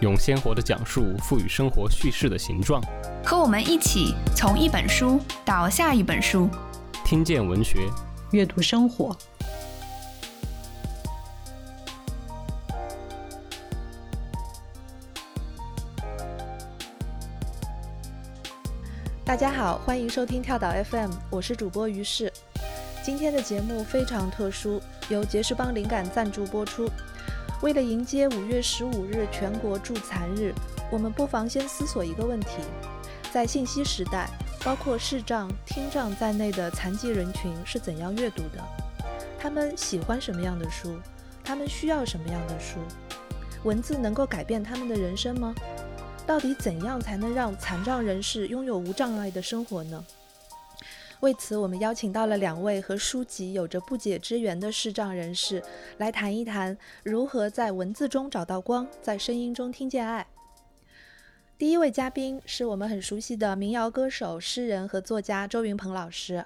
用鲜活的讲述赋予生活叙事的形状。和我们一起从一本书到下一本书，听见文学，阅读生活。大家好，欢迎收听跳岛 FM，我是主播于适。今天的节目非常特殊，由杰士邦灵感赞助播出。为了迎接五月十五日全国助残日，我们不妨先思索一个问题：在信息时代，包括视障、听障在内的残疾人群是怎样阅读的？他们喜欢什么样的书？他们需要什么样的书？文字能够改变他们的人生吗？到底怎样才能让残障人士拥有无障碍的生活呢？为此，我们邀请到了两位和书籍有着不解之缘的视障人士，来谈一谈如何在文字中找到光，在声音中听见爱。第一位嘉宾是我们很熟悉的民谣歌手、诗人和作家周云鹏老师。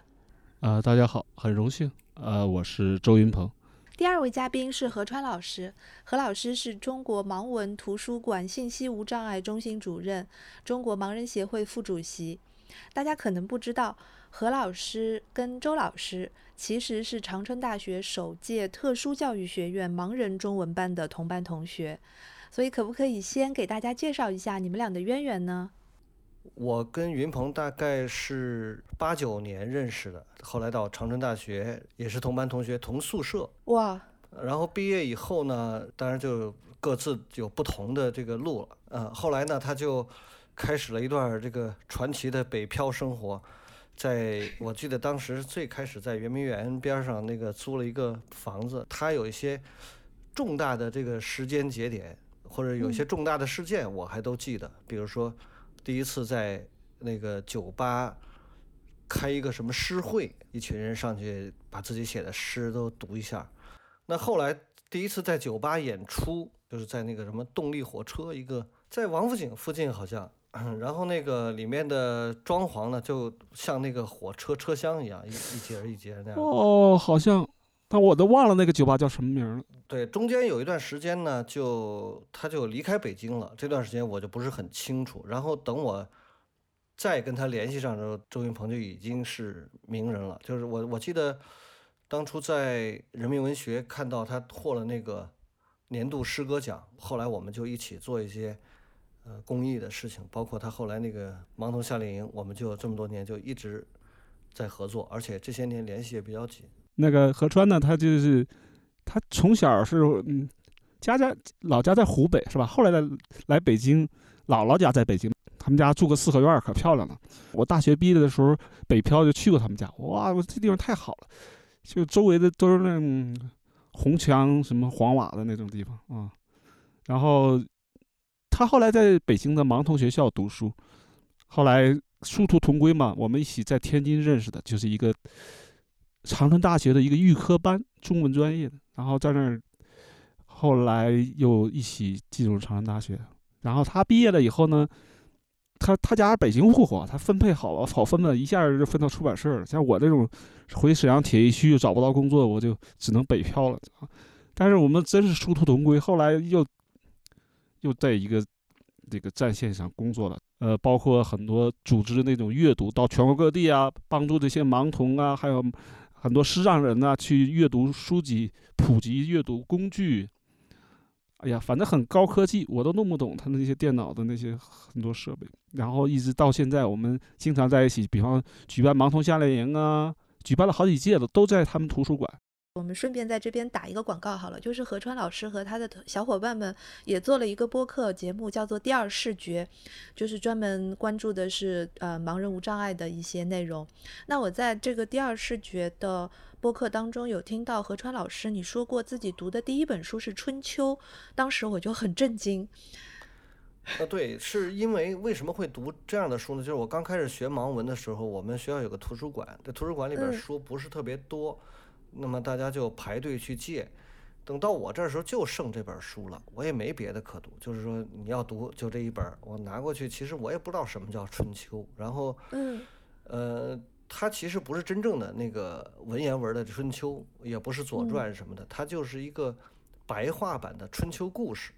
呃，大家好，很荣幸。呃，我是周云鹏。第二位嘉宾是何川老师，何老师是中国盲文图书馆信息无障碍中心主任，中国盲人协会副主席。大家可能不知道，何老师跟周老师其实是长春大学首届特殊教育学院盲人中文班的同班同学，所以可不可以先给大家介绍一下你们俩的渊源呢？我跟云鹏大概是八九年认识的，后来到长春大学也是同班同学，同宿舍。哇！然后毕业以后呢，当然就各自有不同的这个路了。嗯，后来呢，他就开始了一段这个传奇的北漂生活。在我记得当时最开始在圆明园边上那个租了一个房子，它有一些重大的这个时间节点，或者有一些重大的事件，我还都记得，比如说。第一次在那个酒吧开一个什么诗会，一群人上去把自己写的诗都读一下。那后来第一次在酒吧演出，就是在那个什么动力火车，一个在王府井附近好像。然后那个里面的装潢呢，就像那个火车车厢一样，一一节一节那样。哦，好像，但我都忘了那个酒吧叫什么名了。对，中间有一段时间呢，就他就离开北京了。这段时间我就不是很清楚。然后等我再跟他联系上的时候，周云鹏就已经是名人了。就是我我记得当初在人民文学看到他获了那个年度诗歌奖，后来我们就一起做一些呃公益的事情，包括他后来那个盲童夏令营，我们就这么多年就一直在合作，而且这些年联系也比较紧。那个何川呢，他就是。他从小是嗯，家家老家在湖北是吧？后来来来北京，姥姥家在北京，他们家住个四合院，可漂亮了。我大学毕业的时候北漂就去过他们家，哇，我这地方太好了，就周围的都是那种红墙什么黄瓦的那种地方啊。然后他后来在北京的盲童学校读书，后来殊途同归嘛，我们一起在天津认识的，就是一个长春大学的一个预科班，中文专业的。然后在那儿，后来又一起进入长安大学。然后他毕业了以后呢，他他家北京户口，他分配好了，好分了一下就分到出版社了。像我这种回沈阳铁一区又找不到工作，我就只能北漂了。但是我们真是殊途同归，后来又又在一个这个战线上工作了。呃，包括很多组织那种阅读，到全国各地啊，帮助这些盲童啊，还有。很多视障人呢，去阅读书籍，普及阅读工具。哎呀，反正很高科技，我都弄不懂他那些电脑的那些很多设备。然后一直到现在，我们经常在一起，比方举办盲童夏令营啊，举办了好几届了，都在他们图书馆。我们顺便在这边打一个广告好了，就是何川老师和他的小伙伴们也做了一个播客节目，叫做《第二视觉》，就是专门关注的是呃盲人无障碍的一些内容。那我在这个《第二视觉》的播客当中有听到何川老师你说过自己读的第一本书是《春秋》，当时我就很震惊。呃，对，是因为为什么会读这样的书呢？就是我刚开始学盲文的时候，我们学校有个图书馆，这图书馆里边嗯书不是特别多，那么大家就排队去借。等到我这儿时候就剩这本书了，我也没别的可读，就是说你要读就这一本儿，我拿过去，其实我也不知道什么叫春秋，然后嗯呃，它其实不是真正的那个文言文的春秋，也不是左嗯传什么的，它就是一个白话版的春秋故事。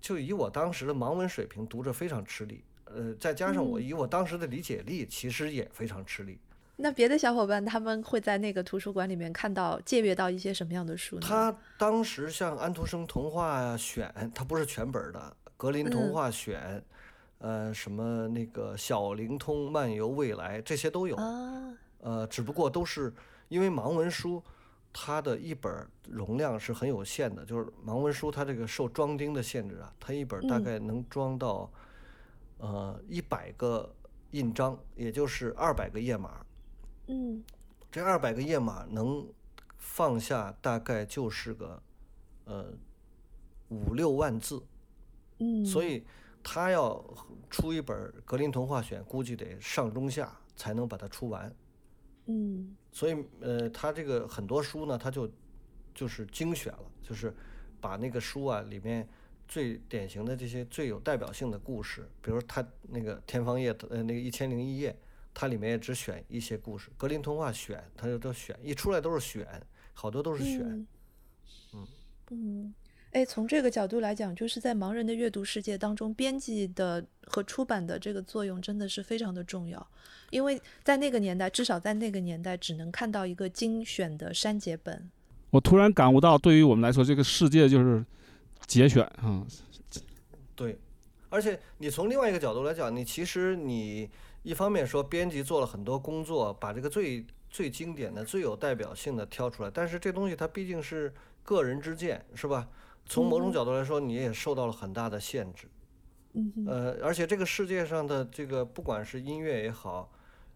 就以我当时的盲文水平，读着非常吃力。呃，再加上我嗯以我当时的理解力，其实也非常吃力。那别的小伙伴他们会在那个图书馆里面看到借阅到一些什么样的书呢？他当时像安徒生童话选，他不是全本的，格林童嗯话选，呃，什么那个小灵通漫游未来，这些都有。啊，呃，只不过都是因为盲文书，它的一本容量是很有限的，就是盲文书它这个受装订的限制啊，它一本大嗯概能装到呃一百个印章，也就是二百个页码。嗯这二百个页码能放下大概就是个呃五六万字，嗯，所以他要出一本格林童话选，估计得上中下才能把它出完。嗯所以呃，他这个很多书呢，他就就是精选了，就是把那个书啊里面最典型的这些最有代表性的故事，比如他那个《天方夜》呃那个《一千零一夜》，它里面也只选一些故事，格林童话选，它就都选，一出来都是选，好多都是选。嗯。嗯，哎，从这个角度来讲，就是在盲人的阅读世界当中，编辑的和出版的这个作用真的是非常的重要，因为在那个年代，至少在那个年代，只能看到一个精选的删节本。我突然感悟到，对于我们来说，这个世界就是节选啊，对，而且你从另外一个角度来讲，你其实你一方面说编辑做了很多工作，把这个最最经典的、最有代表性的挑出来，但是这东西它毕竟是个人之见，是吧？从某种嗯角度来说，你也受到了很大的限制。嗯呃，而且这个世界上的这个不管是音乐也好，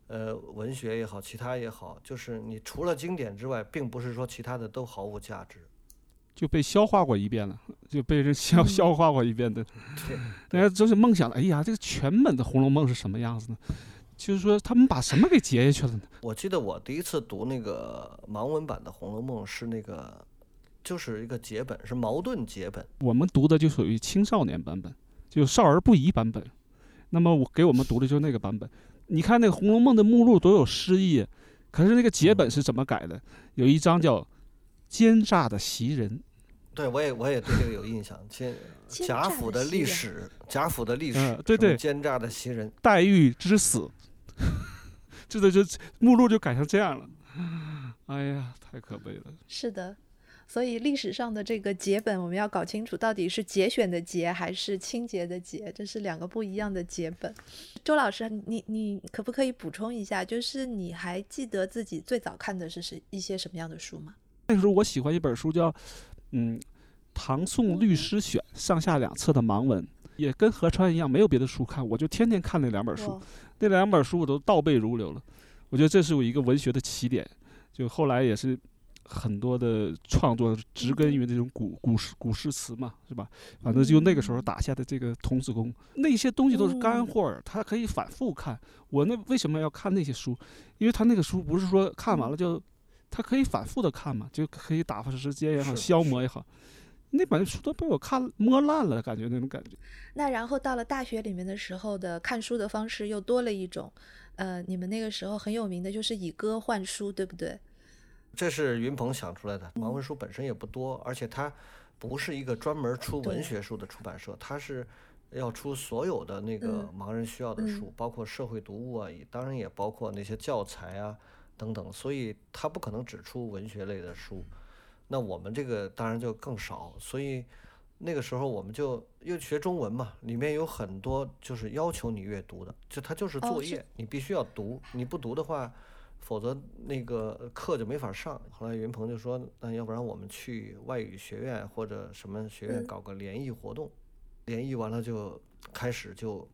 呃，文学也好，其他也好，就是你除了经典之外，并不是说其他的都毫无价值。就被消化过一遍了，就被人消嗯消化过一遍的。对，人家就是梦想，哎呀，这个全本的《红楼梦》是什么样子呢？就是说他们把什么给截下去了呢？我记得我第一次读那个盲文版的《红楼梦》是那个，就是一个节本，是矛盾节本。我们读的就属于青少年版本，就少儿不宜版本。那么我给我们读的就是那个版本。你看那个《红楼梦》的目录多有诗意，可是那个节本是怎么改的？有一章叫“奸诈的袭人对，我也我也对这个有印象。奸奸贾府的历史，贾府的历史，嗯对对奸诈的袭人。黛玉之死”，这个就目录就改成这样了。哎呀，太可悲了。是的，所以历史上的这个节本，我们要搞清楚到底是节选的节还是清洁的节，这是两个不一样的节本。周老师，你你可不可以补充一下，就是你还记得自己最早看的是是一些什么样的书吗？那时候我喜欢一本书叫，嗯，《唐宋律师选》，上下两册的盲文，也跟河川一样，没有别的书看，我就天天看那两本书。那两本书我都倒背如流了。我觉得这是我一个文学的起点，就后来也是很多的创作植根于那种古古诗古诗词嘛，是吧？反正就那个时候打下的这个童子功，那些东西都是干货儿，它可以反复看。我那为什么要看那些书？因为他那个书不是说看完了就，它可以反复的看嘛，就可以打发时间也好，消磨也好。那本书都被我看摸烂了，感觉那种感觉。那然后到了大学里面的时候的看书的方式又多了一种，呃，你们那个时候很有名的就是以歌换书，对不对？这是云鹏想出来的。盲文书本身也不多，而且它不是一个专门出文学书的出版社，它是要出所有的那个嗯盲人需要的嗯书，包括社会读物啊，也当然也包括那些教材啊等等，所以他不可能只出文学类的书。那我们这个当然就更少，所以那个时候我们就又学中文嘛，里面有很多就是要求你阅读的，就它就是作业，你必须要读，你不读的话，否则那个课就没法上。后来云鹏就说，那要不然我们去外语学院或者什么学院嗯搞个联谊活动，联谊完了就开始就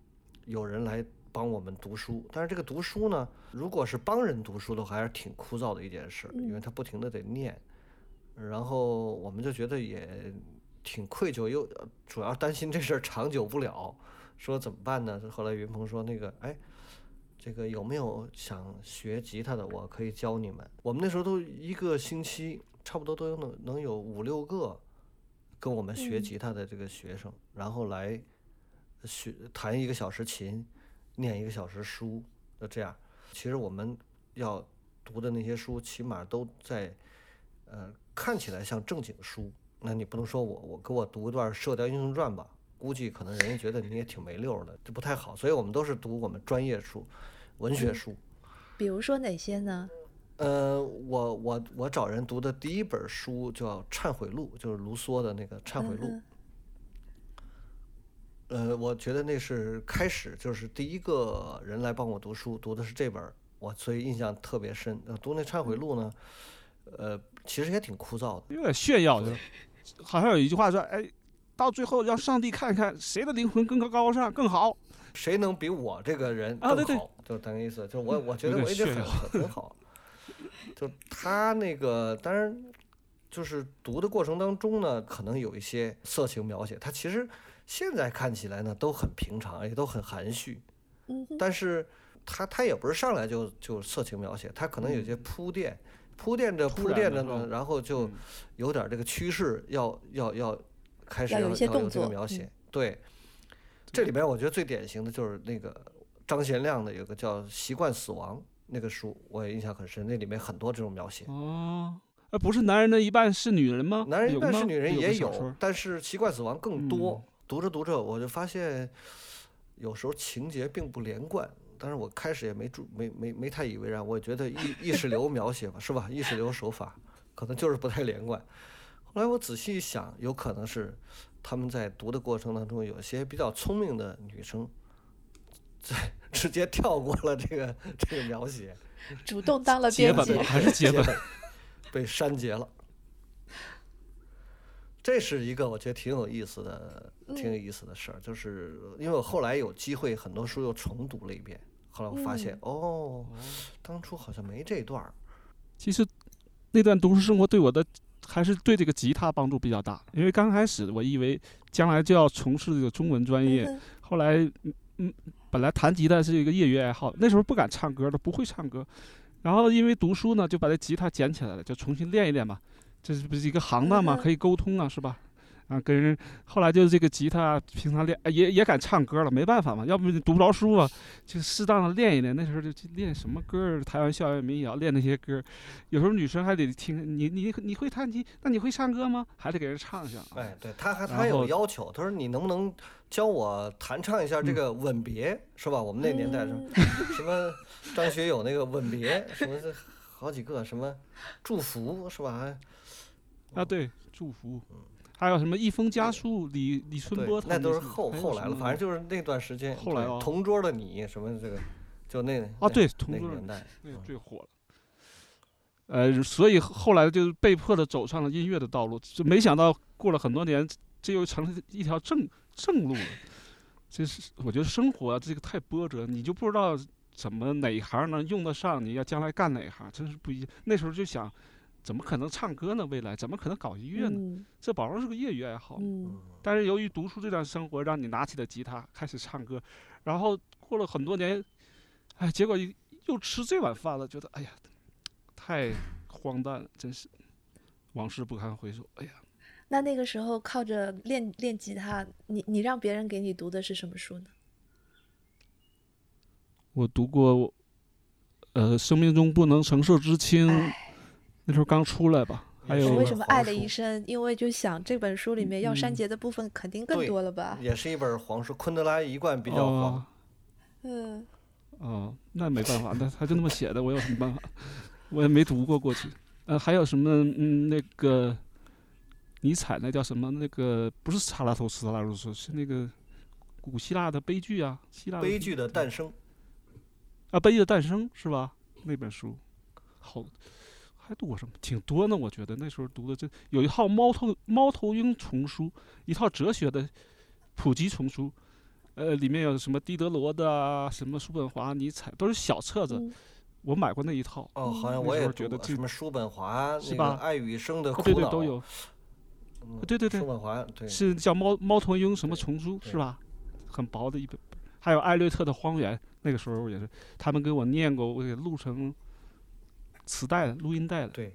有人来帮我们读书，但是这个读书呢，如果是帮人读书的话，还是挺枯燥的一件事，因为嗯他不停的得念。然后我们就觉得也挺愧疚，又呃主要担心这事儿长久不了，说怎么办呢？后来云鹏说那个，哎，这个有没有想学吉他的？我可以教你们。我们那时候都一个星期，差不多都有能能有五六个跟我们学嗯吉他的这个学生，然后来学弹一个小时琴，念一个小时书，就这样。其实我们要读的那些书，起码都在呃看起来像正经书。那你不能说我我给我读一段《射雕英雄传》吧？估计可能人家觉得你也挺没溜儿的，这不太好。所以我们都是读我们专业书、文学嗯书。比如说哪些呢？呃，我我我找人读的第一本书叫《忏悔录》，就是卢梭的那个《忏悔录》。嗯呃，我觉得那是开始，就是第一个人来帮我读书，读的是这本儿，我所以印象特别深。呃读那《忏悔录》呢，呃，其实也挺枯燥的。有点炫耀，就是好像有一句话说，哎，到最后让上帝看看谁的灵魂更高高尚更好。谁能比我这个人啊对对更好？就等于意思，就我我觉得我一直很点炫耀很很好。就他那个，当然就是读的过程当中呢，可能有一些色情描写，他其实现在看起来呢都很平常，也都很含蓄。嗯但是他他也不是上来就就色情描写，他可能有些铺垫，铺垫着铺垫着呢，然后就嗯有点这个趋势要要要开始要有这个描写。对，这里边我觉得最典型的就是那个张贤亮的有个叫《习惯死亡》那个书，我也印象很深，那里面很多这种描写。哦，呃，不是男人的一半是女人吗？男人一半是女人也有但是习惯死亡更多。嗯读着读着，我就发现有时候情节并不连贯。但是我开始也没注没没没太以为然，我觉得意意识流描写吧，是吧？意识流手法可能就是不太连贯。后来我仔细一想，有可能是他们在读的过程当中，有些比较聪明的女生，在直接跳过了这个这个描写，主动当了编辑结本吧，还是结本？被删节了。这是一个我觉得挺有意思的、挺有意思的事儿，就是因为我后来有机会，很多书又重读了一遍，后来我发现，哦，当初好像没这段儿。其实那段读书生活对我的还是对这个吉他帮助比较大，因为刚开始我以为将来就要从事这个中文专业，嗯后来嗯嗯，本来弹吉他是一个业余爱好，那时候不敢唱歌的，不会唱歌，然后因为读书呢，就把这吉他捡起来了，就重新练一练嘛，这是不是一个行当嘛，可以沟通啊，是吧？啊，跟人后来就是这个吉他，平常练，哎也也敢唱歌了，没办法嘛，要不你读不着书啊，就适当的练一练。那时候就去练什么歌儿，台湾校园民谣，练那些歌儿。有时候女生还得听你你你会弹琴，那你会唱歌吗？还得给人唱一下。哎，对，他还他还有要求，他说你能不能教我弹唱一下这嗯个《吻别》，是吧？我们那年代 什么嗯什么张学友那个《吻别》，什么这好几个什么祝福，是吧？还啊，对，祝福。还有什么一封家书，李李春波，对那都是后后来了，反正就是那段时间。后来同桌的你什么这个，就那啊，对，那同桌个年代，那嗯个最火了。呃，所以后来就是被迫的走上了音乐的道路，就没想到过了很多年，这又成了一条正正路了。这是我觉得生活啊，这个太波折，你就不知道怎么哪一行能用得上，你要将来干哪一行，真是不一样。那时候就想，怎么可能唱歌呢？未来怎么可能搞音乐呢？嗯这保证是个业余爱好。嗯但是由于读书这段生活，让你拿起了吉他开始唱歌，然后过了很多年，哎，结果又又吃这碗饭了，觉得哎呀，太荒诞了，真是往事不堪回首。哎呀，那那个时候靠着练练吉他，你你让别人给你读的是什么书呢？我读过，呃，生命中不能承受之轻，哎，那时候刚出来吧。还有为什么爱了一生？因为就想这本书里面要删嗯节的部分肯定更多了吧？也是一本黄书，昆德拉一贯比较黄。哦嗯，哦，那没办法，那他就那么写的，我有什么办法？我也没读过过去。呃，还有什么？嗯，那个尼采那叫什么？那个不是查拉图斯特拉如斯，是那个古希腊的悲剧啊，希腊悲剧的诞生，啊，悲剧的诞生是吧？那本书好，还读过什么？挺多呢，我觉得那时候读的这有一套猫头猫头鹰丛书，一套哲学的普及丛书。呃，里面有什么狄德罗的啊，什么叔本华、尼采，都是小册子。嗯我买过那一套，哦，好像我也觉得这什么叔本华是吧爱与生的苦恼，啊对对都有，嗯对对对叔本华对，是叫猫猫头鹰什么丛书是吧？很薄的一本。还有艾略特的《荒原》，那个时候也是他们给我念过，我给录成磁带、录音带的。对，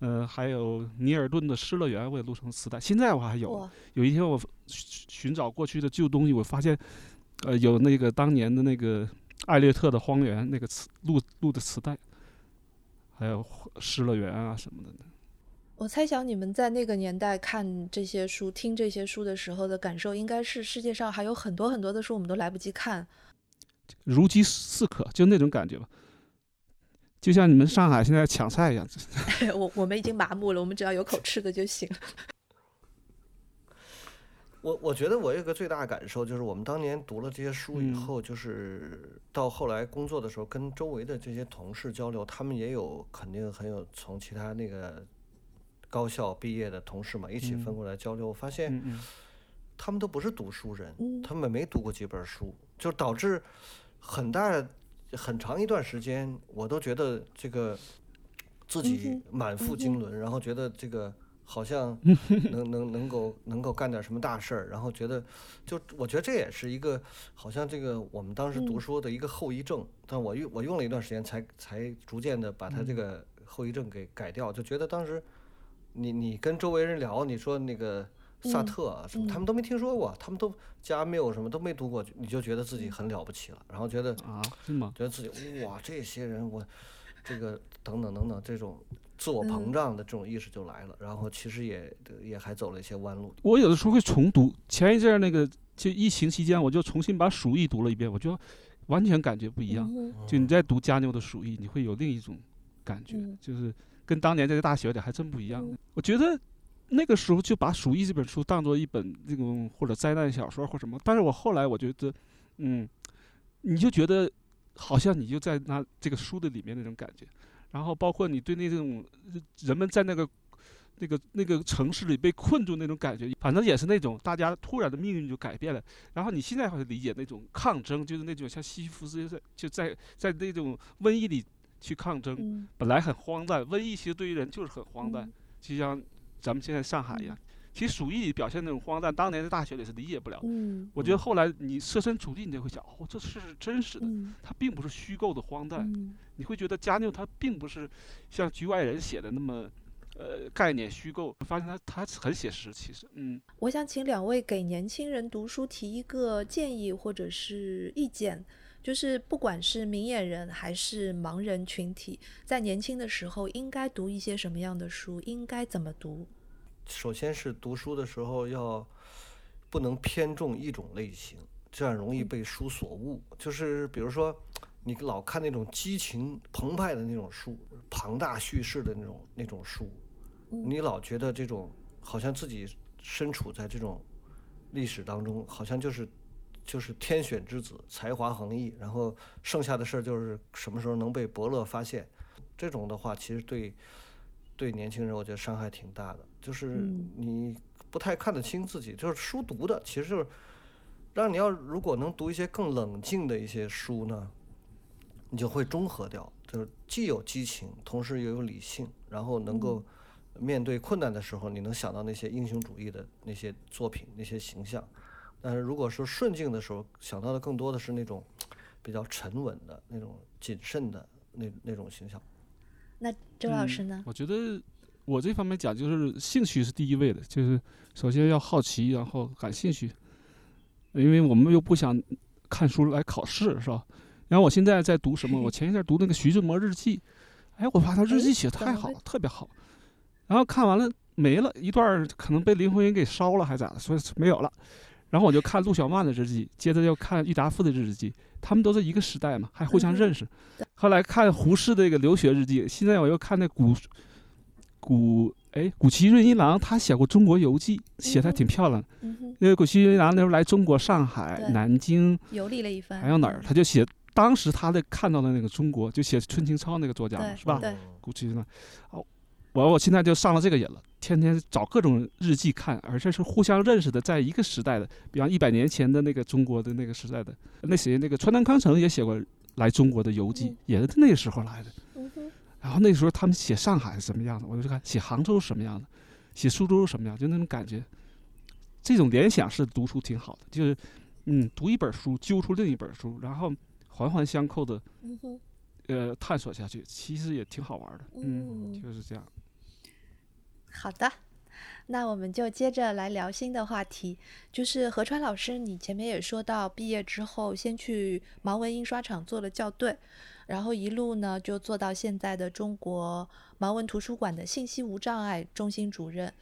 呃，还有尼尔顿的《失乐园》，我也录成磁带。现在我还有。有一天我寻寻找过去的旧东西，我发现，呃，有那个当年的那个艾略特的《荒原》那个磁录录的磁带，还有《失乐园》啊什么的。我猜想你们在那个年代看这些书、听这些书的时候的感受，应该是世界上还有很多很多的书，我们都来不及看，如饥似渴，就那种感觉吧。就像你们上海现在抢菜一样。我我们已经麻木了，我们只要有口吃的就行。我我觉得我有个最大的感受就是，我们当年读了这些书以后，就是到后来工作的时候，跟周围的这些同事交流，他们也有肯定很有从其他那个。高校毕业的同事嘛，一起分过来交流，我发现他们都不是读书人，他们没读过几本书，就导致很大很长一段时间，我都觉得这个自己满腹经纶，然后觉得这个好像 能能能够能够干点什么大事儿，然后觉得就我觉得这也是一个好像这个我们当时读书的一个后遗症，但我用我用了一段时间才才逐渐的把它这个后遗症给改掉，就觉得当时。你你跟周围人聊，你说那个萨特啊什么，他们都没听说过，他们都加缪什么都没读过，你就觉得自己很了不起了，然后觉得啊是吗？觉得自己哇这些人我这个等等等等这种自我膨胀的这种意识就来了，然后其实也也还走了一些弯路。我有的时候会重读，前一阵那个就疫情期间，我就重新把《鼠疫》读了一遍，我觉得完全感觉不一样。就你在读加缪的《鼠疫》，你会有另一种感觉，就是。跟当年在大学里还真不一样。我觉得那个时候就把《鼠疫》这本书当做一本那种或者灾难小说或什么，但是我后来我觉得，嗯，你就觉得好像你就在那这个书的里面那种感觉，然后包括你对那种人们在那个那个那个城市里被困住那种感觉，反正也是那种大家突然的命运就改变了。然后你现在好像理解那种抗争，就是那种像西西弗斯在就在在那种瘟疫里。去抗争，本来很荒诞。瘟疫其实对于人就是很荒诞，就像咱们现在上海一样。其实鼠疫表现那种荒诞，当年在大学里是理解不了。我觉得后来你设身处地，你就会想，哦，这是真实的，它并不是虚构的荒诞。你会觉得加缪他并不是像局外人写的那么，呃，概念虚构。发现他他很写实，其实，嗯。我想请两位给年轻人读书提一个建议或者是意见。就是不管是明眼人还是盲人群体，在年轻的时候应该读一些什么样的书？应该怎么读？首先是读书的时候要不能偏重一种类型，这样容易被书所误。就是比如说，你老看那种激情澎湃的那种书，庞大叙事的那种那种书，你老觉得这种好像自己身处在这种历史当中，好像就是。就是天选之子，才华横溢，然后剩下的事儿就是什么时候能被伯乐发现。这种的话，其实对对年轻人，我觉得伤害挺大的。就是你不太看得清自己，就是书读的，其实就是让你要如果能读一些更冷静的一些书呢，你就会中和掉，就是既有激情，同时又有理性，然后能够面对困难的时候，你能想到那些英雄主义的那些作品、那些形象。但是如果说顺境的时候，想到的更多的是那种比较沉稳的那种谨慎的那那种形象。那周老师呢？我觉得我这方面讲就是兴趣是第一位的，就是首先要好奇，然后感兴趣，因为我们又不想看书来考试，是吧？然后我现在在读什么？我前一阵读那个徐志摩日记，哎，我发现日记写的太好了，特别好。然后看完了没了一段，可能被林徽因给烧了还咋的，所以没有了。然后我就看陆小曼的日记，接着又看郁达夫的日记，他们都是一个时代嘛，还互相认识。后来看胡适的一个留学日记，现在我又看那古古哎古奇润一郎，他写过《中国游记》，写的还挺漂亮。因为古奇润一郎那时候来中国上海、南京游历了一番，还有哪儿，他就写当时他的看到的那个中国，就写春青超那个作家是吧？古奇润一郎，哦。我我现在就上了这个瘾了，天天找各种日记看，而且是互相认识的，在一个时代的，比方一百年前的那个中国的那个时代的，那谁那个川南康成也写过来中国的游记，也是那个时候来的。然后那时候他们写上海是什么样的，我就看写杭州是什么样的，写苏州是什么样，就那种感觉，这种联想式读书挺好的，就是嗯，读一本书揪出另一本书，然后环环相扣的呃探索下去，其实也挺好玩的。嗯，嗯就是这样。好的，那我们就接着来聊新的话题，就是何川老师，你前面也说到，毕业之后先去盲文印刷厂做了校对，然后一路呢就做到现在的中国盲文图书馆的信息无障碍中心主任。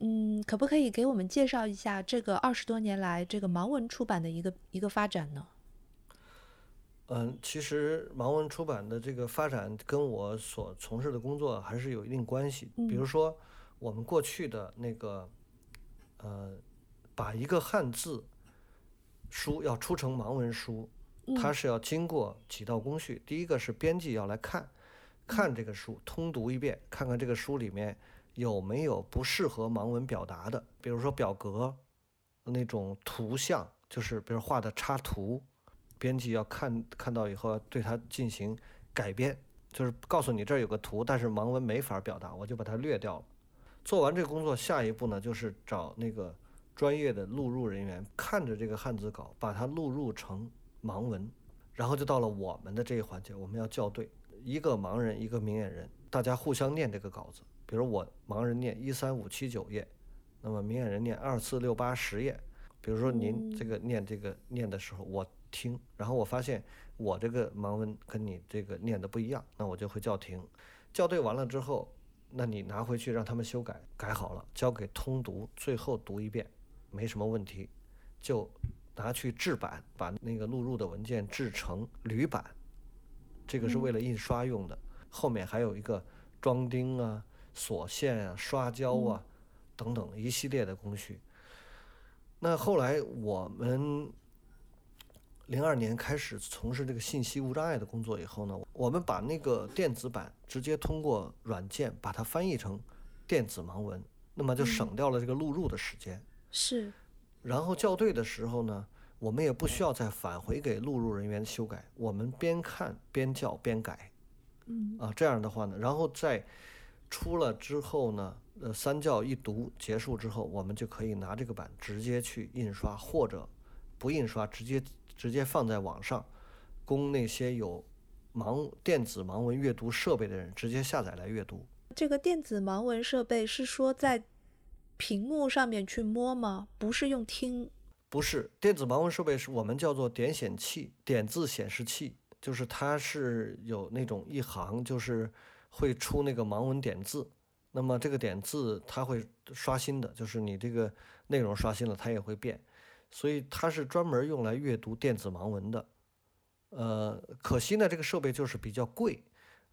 嗯，可不可以给我们介绍一下这个二十多年来这个盲文出版的一个一个发展呢？嗯，其实盲文出版的这个发展跟我所从事的工作还是有一定关系。比如说，我们过去的那个，呃，把一个汉字书要出成盲文书，它是要经过几道工序。第一个是编辑要来看，看这个书，通读一遍，看看这个书里面有没有不适合盲文表达的，比如说表格那种图像，就是比如画的插图。编辑要看看到以后，要对它进行改编，就是告诉你这儿有个图，但是盲文没法表达，我就把它略掉了。做完这个工作，下一步呢就是找那个专业的录入人员，看着这个汉字稿，把它录入成盲文，然后就到了我们的这一环节，我们要校对，一个盲人，一个明眼人，大家互相念这个稿子。比如我盲人念一三五七九页，那么明眼人念二四六八十页。比如说您这个念这个念的时候，我。听，然后我发现我这个盲文跟你这个念的不一样，那我就会叫停。校对完了之后，那你拿回去让他们修改，改好了交给通读，最后读一遍，没什么问题，就拿去制版，把那个录入的文件制成铝版，这个是为了印刷用的。后面还有一个装订啊、锁线啊、刷胶啊等等一系列的工序。那后来我们。零二年开始从事这个信息无障碍的工作以后呢，我们把那个电子版直接通过软件把它翻译成电子盲文，那么就省掉了这个录入的时间。是。然后校对的时候呢，我们也不需要再返回给录入人员修改，我们边看边校边改。嗯。啊，这样的话呢，然后在出了之后呢，呃，三教一读结束之后，我们就可以拿这个版直接去印刷，或者不印刷直接。直接放在网上，供那些有盲电子盲文阅读设备的人直接下载来阅读。这个电子盲文设备是说在屏幕上面去摸吗？不是用听？不是，电子盲文设备是我们叫做点显器、点字显示器，就是它是有那种一行，就是会出那个盲文点字。那么这个点字它会刷新的，就是你这个内容刷新了，它也会变。所以它是专门用来阅读电子盲文的，呃，可惜呢，这个设备就是比较贵，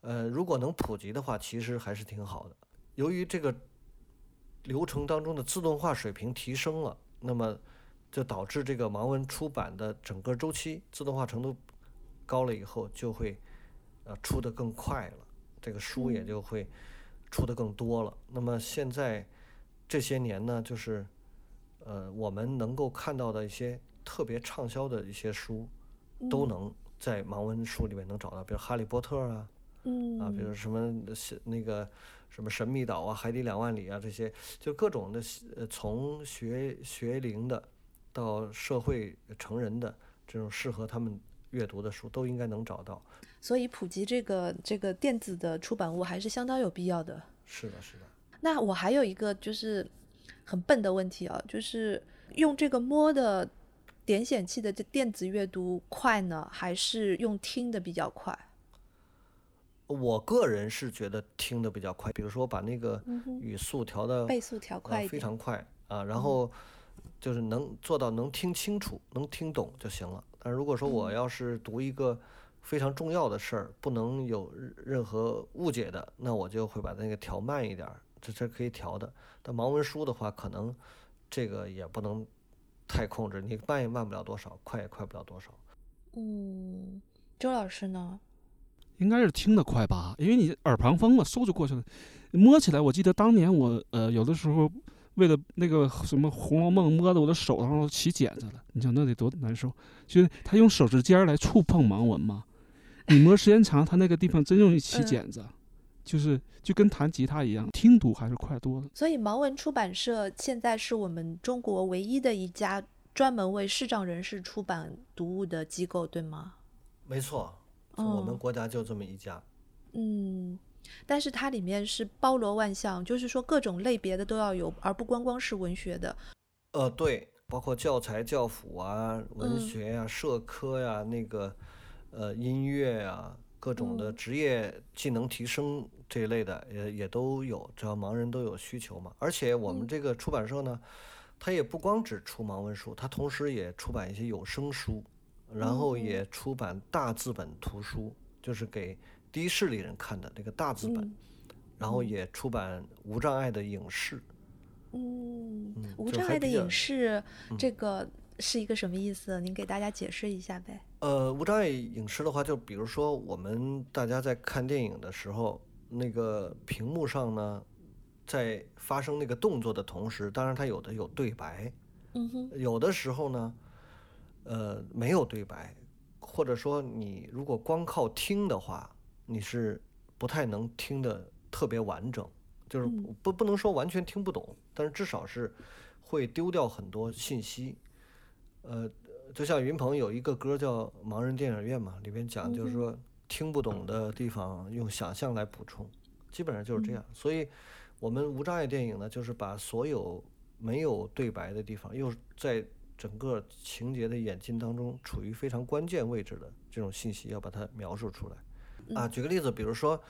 呃，如果能普及的话，其实还是挺好的。由于这个流程当中的自动化水平提升了，那么就导致这个盲文出版的整个周期自动化程度高了以后，就会呃出的更快了，这个书也就会出的更多了。那么现在这些年呢，就是。呃，我们能够看到的一些特别畅销的一些书，都能在盲文书里面能找到，比如《哈利波特》啊，嗯啊，比如什么那个什么《神秘岛》啊，《海底两万里》啊，这些就各种的，呃，从学学龄的到社会成人的这种适合他们阅读的书，都应该能找到。所以普及这个这个电子的出版物还是相当有必要的。是的，是的。那我还有一个就是。很笨的问题啊，就是用这个摸的点显器的这电子阅读快呢，还是用听的比较快？我个人是觉得听的比较快。比如说把那个语速调的倍速调快非常快啊，然后就是能做到能听清楚、能听懂就行了。但如果说我要是读一个非常重要的事儿，不能有任何误解的，那我就会把那个调慢一点。这这可以调的，但盲文书的话，可能这个也不能太控制，你慢也慢不了多少，快也快不了多少。嗯，周老师呢？应该是听得快吧，因为你耳旁风嘛，嗖就过去了。摸起来，我记得当年我呃有的时候为了那个什么《红楼梦》，摸的我的手上都起茧子了。你想那得多难受？就是他用手指尖来触碰盲文嘛，你摸时间长，他那个地方真容易起茧子。就是就跟弹吉他一样，听读还是快多了。所以盲文出版社现在是我们中国唯一的一家专门为视障人士出版读物的机构，对吗？没错，我们哦国家就这么一家。嗯，但是它里面是包罗万象，就是说各种类别的都要有，而不光光是文学的。呃，对，包括教材、教辅啊、文嗯学呀、社科呀、那个呃音乐呀，各种的嗯职业技能提升这一类的也也都有，只要盲人都有需求嘛。而且我们嗯这个出版社呢，它也不光只出盲文书，它同时也出版一些有声书，然后嗯也出版大字本图书，就是给低视力人看的那个大字本，嗯然后也出版无障碍的影视。嗯，嗯无障碍的影视，这个是一个什么意思？您给大家解释一下呗。呃，无障碍影视的话，就比如说我们大家在看电影的时候，那个屏幕上呢，在发生那个动作的同时，当然它有的有对白，嗯哼，有的时候呢，呃，没有对白，或者说你如果光靠听的话，你是不太能听得特别完整，就是嗯不不能说完全听不懂，但是至少是会丢掉很多信息。呃，就像云鹏有一个歌叫《盲人电影院》嘛，里面讲就是说听不懂的地方用想象来补充，基本上就是这样。所以，我们无障碍电影呢，就是把所有没有对白的地方，又在整个情节的演进当中处于非常关键位置的这种信息，要把它描述出来。啊，举个例子，比如说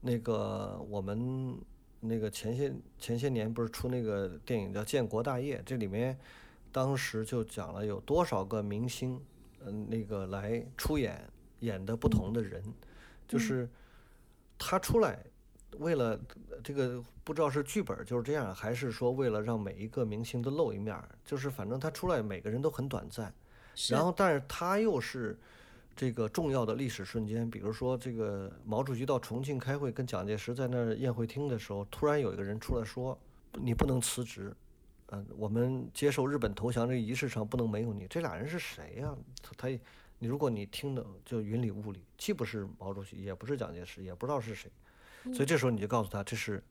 那个我们那个前些前些年不是出那个电影叫《建国大业》，这里面当时就讲了有多少个明星，嗯、那个来出演演的不同的人，就是他出来。为了这个不知道是剧本就是这样，还是说为了让每一个明星都露一面，就是反正他出来每个人都很短暂，然后但是他又是这个重要的历史瞬间，比如说这个毛主席到重庆开会，跟蒋介石在那儿宴会厅的时候，突然有一个人出来说：“你不能辞职，嗯、我们接受日本投降这个仪式上不能没有你。”这俩人是谁呀、他他你如果你听的就云里雾里，既不是毛主席，也不是蒋介石，也不知道是谁，所以这时候你就告诉他这是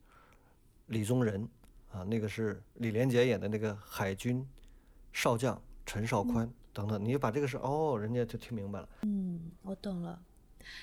李宗仁啊，那个是李连杰演的那个海军少将陈少宽等等，你把这个事哦，人家就听明白了。嗯我懂了，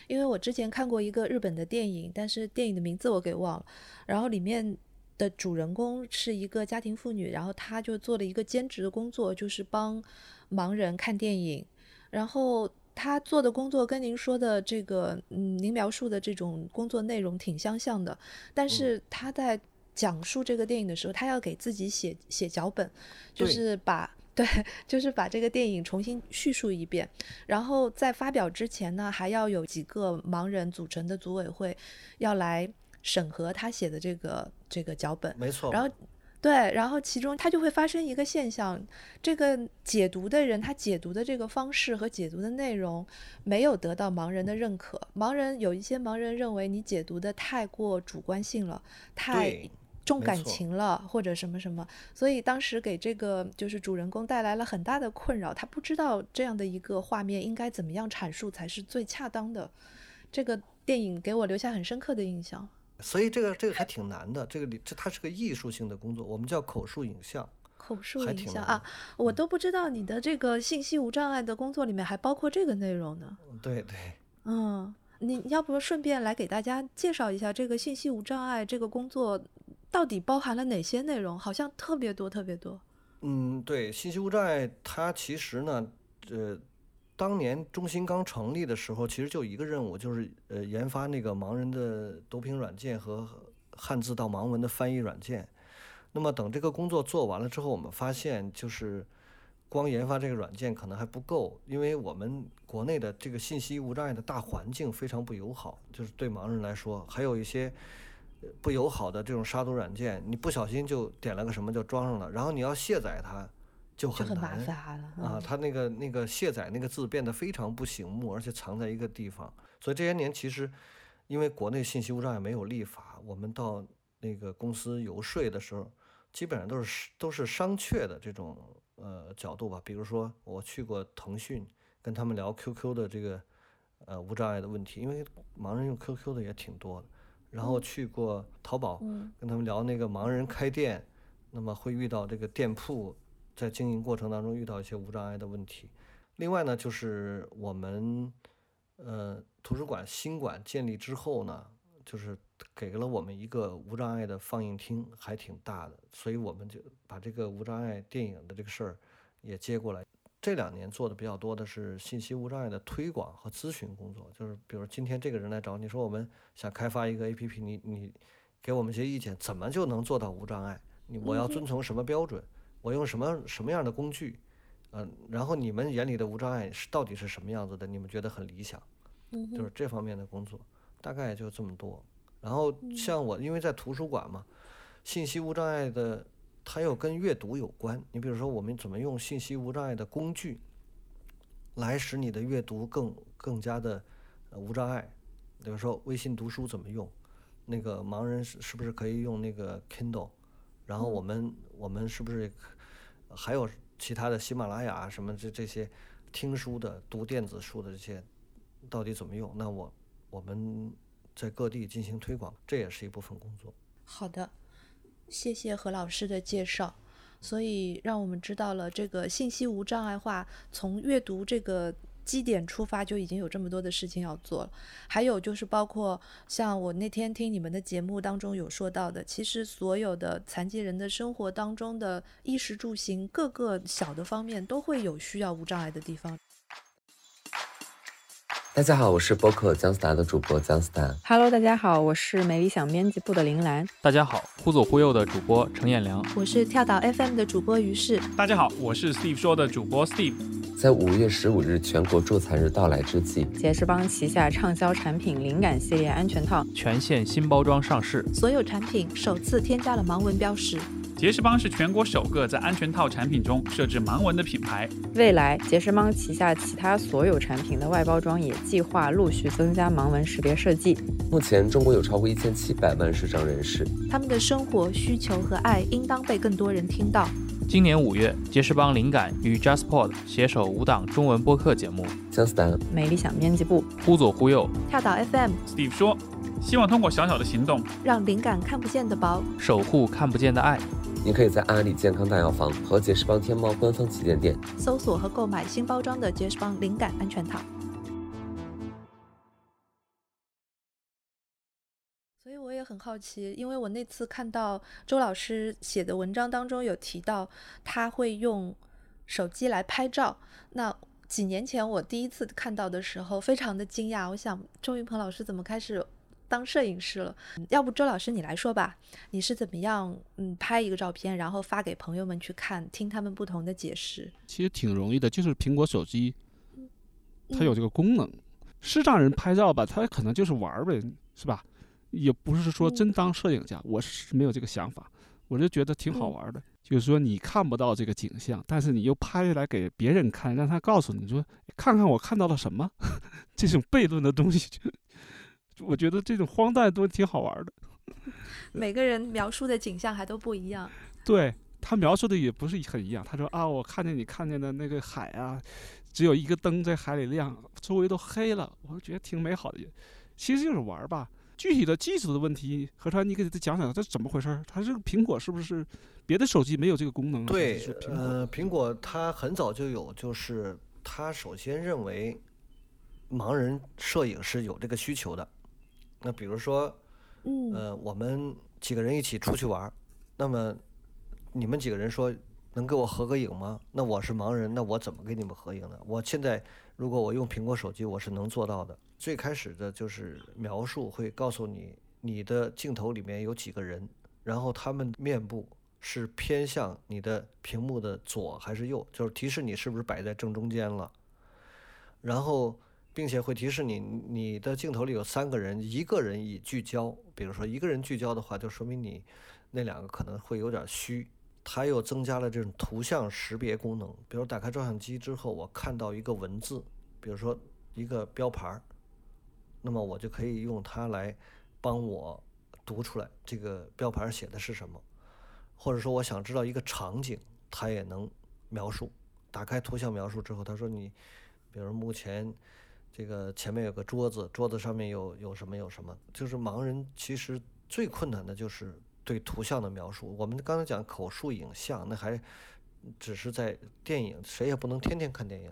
因为我之前看过一个日本的电影，但是电影的名字我给忘了。然后里面的主人公是一个家庭妇女，然后她就做了一个兼职的工作，就是帮盲人看电影。然后他做的工作跟您说的这个，嗯，您描述的这种工作内容挺相像的，但是他在讲述这个电影的时候，他要给自己写写脚本，就是把。对，就是把这个电影重新叙述一遍，然后在发表之前呢，还要有几个盲人组成的组委会要来审核他写的这个这个脚本。没错。然后，对，然后其中它就会发生一个现象，这个解读的人他解读的这个方式和解读的内容没有得到盲人的认可。盲人有一些盲人认为你解读的太过主观性了，太重感情了，或者什么什么，所以当时给这个就是主人公带来了很大的困扰，他不知道这样的一个画面应该怎么样阐述才是最恰当的。这个电影给我留下很深刻的印象。所以这个这个还挺难的，这个里这它是个艺术性的工作，我们叫口述影像。口述影像啊，我都不知道你的这个信息无障碍的工作里面还包括这个内容呢。对对，嗯，你要不顺便来给大家介绍一下这个信息无障碍这个工作到底包含了哪些内容？好像特别多，特别多。嗯，对，信息无障碍它其实呢，呃，当年中心刚成立的时候，其实就一个任务，就是呃研发那个盲人的读屏软件和汉字到盲文的翻译软件。那么等这个工作做完了之后，我们发现就是光研发这个软件可能还不够，因为我们国内的这个信息无障碍的大环境非常不友好，就是对盲人来说，还有一些不友好的这种杀毒软件，你不小心就点了个什么就装上了，然后你要卸载它就就很。麻烦了啊，它那个那个卸载那个字变得非常不醒目，而且藏在一个地方。所以这些年其实，因为国内信息无障碍没有立法，我们到那个公司游说的时候，基本上都是都是商榷的这种呃角度吧。比如说我去过腾讯，跟他们聊 QQ 的这个呃无障碍的问题，因为盲人用 QQ 的也挺多的。然后去过淘宝，嗯跟他们聊那个盲人开店，那么会遇到这个店铺在经营过程当中遇到一些无障碍的问题。另外呢，就是我们呃图书馆新馆建立之后呢，就是给了我们一个无障碍的放映厅，还挺大的，所以我们就把这个无障碍电影的这个事儿也接过来。这两年做的比较多的是信息无障碍的推广和咨询工作，就是比如今天这个人来找你说我们想开发一个 APP，你你给我们一些意见，怎么就能做到无障碍？你我要遵从什么标准？我用什么什么样的工具？嗯，然后你们眼里的无障碍是到底是什么样子的？你们觉得很理想？就是这方面的工作，大概就这么多。然后像我，因为在图书馆嘛，信息无障碍的。它又跟阅读有关。你比如说，我们怎么用信息无障碍的工具，来使你的阅读更更加的无障碍？比如说，微信读书怎么用？那个盲人是是不是可以用那个 Kindle？然后我们我们是不是还有其他的喜马拉雅什么这这些听书的、读电子书的这些到底怎么用？那我我们在各地进行推广，这也是一部分工作。好的。谢谢何老师的介绍，所以让我们知道了这个信息无障碍化，从阅读这个基点出发就已经有这么多的事情要做了。还有就是包括像我那天听你们的节目当中有说到的，其实所有的残疾人的生活当中的衣食住行各个小的方面都会有需要无障碍的地方。大家好，我是播客姜思达的主播姜思达。Hello，大家好，我是美理想编辑部的林兰。大家好，忽左忽右的主播程彦良。我是跳岛 FM 的主播于适。大家好，我是 Steve 说的主播 Steve。在五月十五日全国助残日到来之际，杰士邦旗下畅销产品灵感系列安全套全线新包装上市，所有产品首次添加了盲文标识。杰士邦是全国首个在安全套产品中设置盲文的品牌。未来，杰士邦旗下其他所有产品的外包装也计划陆续增加盲文识别设计。目前，中国有超过一千七百万视障人士，他们的生活需求和爱应当被更多人听到。今年五月，杰士邦灵感与 JustPod 携手五档中文播客节目，姜思达、美理想编辑部、忽左忽右、跳岛 FM、Steve 说，希望通过小小的行动，让灵感看不见的薄，守护看不见的爱。你可以在阿里健康大药房和杰士邦天猫官方旗舰店搜索和购买新包装的杰士邦灵感安全套。所以我也很好奇，因为我那次看到周老师写的文章当中有提到他会用手机来拍照。那几年前我第一次看到的时候，非常的惊讶。我想周云鹏老师怎么开始？当摄影师了，要不周老师你来说吧，你是怎么样嗯拍一个照片，然后发给朋友们去看，听他们不同的解释？其实挺容易的，就是苹果手机，它有这个功能。视障人拍照吧，他可能就是玩儿呗，是吧？也不是说真当摄影家，我是没有这个想法，我就觉得挺好玩的。就是说你看不到这个景象，但是你又拍下来给别人看，让他告诉你说，看看我看到了什么，这种悖论的东西。我觉得这种荒诞都挺好玩的。每个人描述的景象还都不一样。对他描述的也不是很一样。他说啊，我看见你看见的那个海啊，只有一个灯在海里亮，周围都黑了。我觉得挺美好的，其实就是玩吧。具体的技术的问题，何川，你给他讲讲这怎么回事？他这个苹果是不是别的手机没有这个功能？对，呃，苹果它很早就有，就是它首先认为盲人摄影是有这个需求的。那比如说，呃，我们几个人一起出去玩，那么你们几个人说能给我合个影吗？那我是盲人，那我怎么给你们合影呢？我现在如果我用苹果手机，我是能做到的。最开始的就是描述会告诉你你的镜头里面有几个人，然后他们面部是偏向你的屏幕的左还是右，就是提示你是不是摆在正中间了，然后。并且会提示你，你的镜头里有三个人，一个人已聚焦。比如说一个人聚焦的话，就说明你那两个可能会有点虚。它又增加了这种图像识别功能，比如打开照相机之后，我看到一个文字，比如说一个标牌，那么我就可以用它来帮我读出来这个标牌写的是什么。或者说我想知道一个场景，它也能描述。打开图像描述之后，他说你，比如目前。这个前面有个桌子，桌子上面有有什么有什么，就是盲人其实最困难的就是对图像的描述。我们刚才讲口述影像，那还只是在电影，谁也不能天天看电影，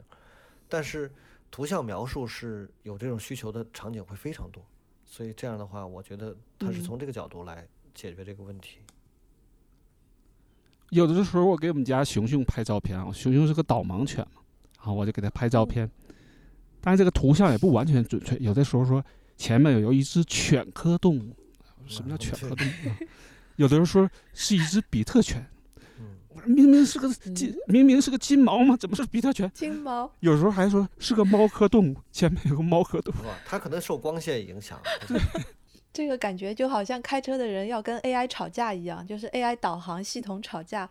但是图像描述是有这种需求的场景会非常多，所以这样的话，我觉得他是从这个角度来解决这个问题。有的时候我给我们家熊熊拍照片啊，熊熊是个导盲犬嘛，然后我就给他拍照片，但是这个图像也不完全准确，有的时候说前面有一只犬科动物，什么叫犬科动物？有的人说是一只比特犬，我说明明是个金，明明是个金毛嘛，怎么是比特犬？金毛。有时候还说是个猫科动物，前面有个猫科动物。它可能受光线影响。这个感觉就好像开车的人要跟 AI 吵架一样，就是 AI 导航系统吵架。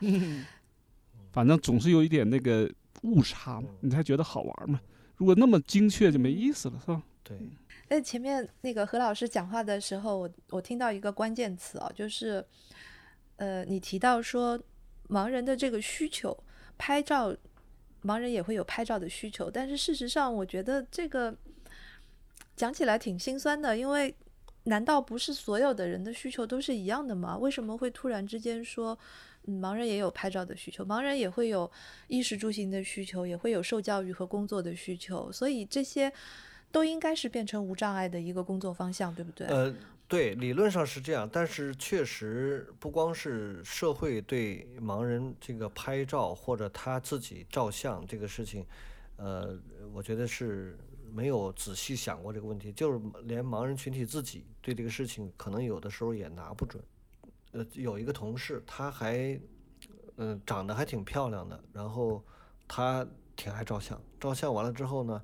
反正总是有一点那个误差嘛，你才觉得好玩嘛。如果那么精确就没意思了，是吧？对。那前面那个何老师讲话的时候，我我听到一个关键词啊，就是，呃，你提到说盲人的这个需求，拍照，盲人也会有拍照的需求，但是事实上，我觉得这个讲起来挺心酸的，因为。难道不是所有的人的需求都是一样的吗？为什么会突然之间说，嗯，盲人也有拍照的需求，盲人也会有衣食住行的需求，也会有受教育和工作的需求，所以这些都应该是变成无障碍的一个工作方向，对不对？呃，对，理论上是这样，但是确实不光是社会对盲人这个拍照或者他自己照相这个事情，呃，我觉得是。没有仔细想过这个问题，就是连盲人群体自己对这个事情可能有的时候也拿不准。呃，有一个同事，他还，嗯，长得还挺漂亮的，然后他挺爱照相，照相完了之后呢，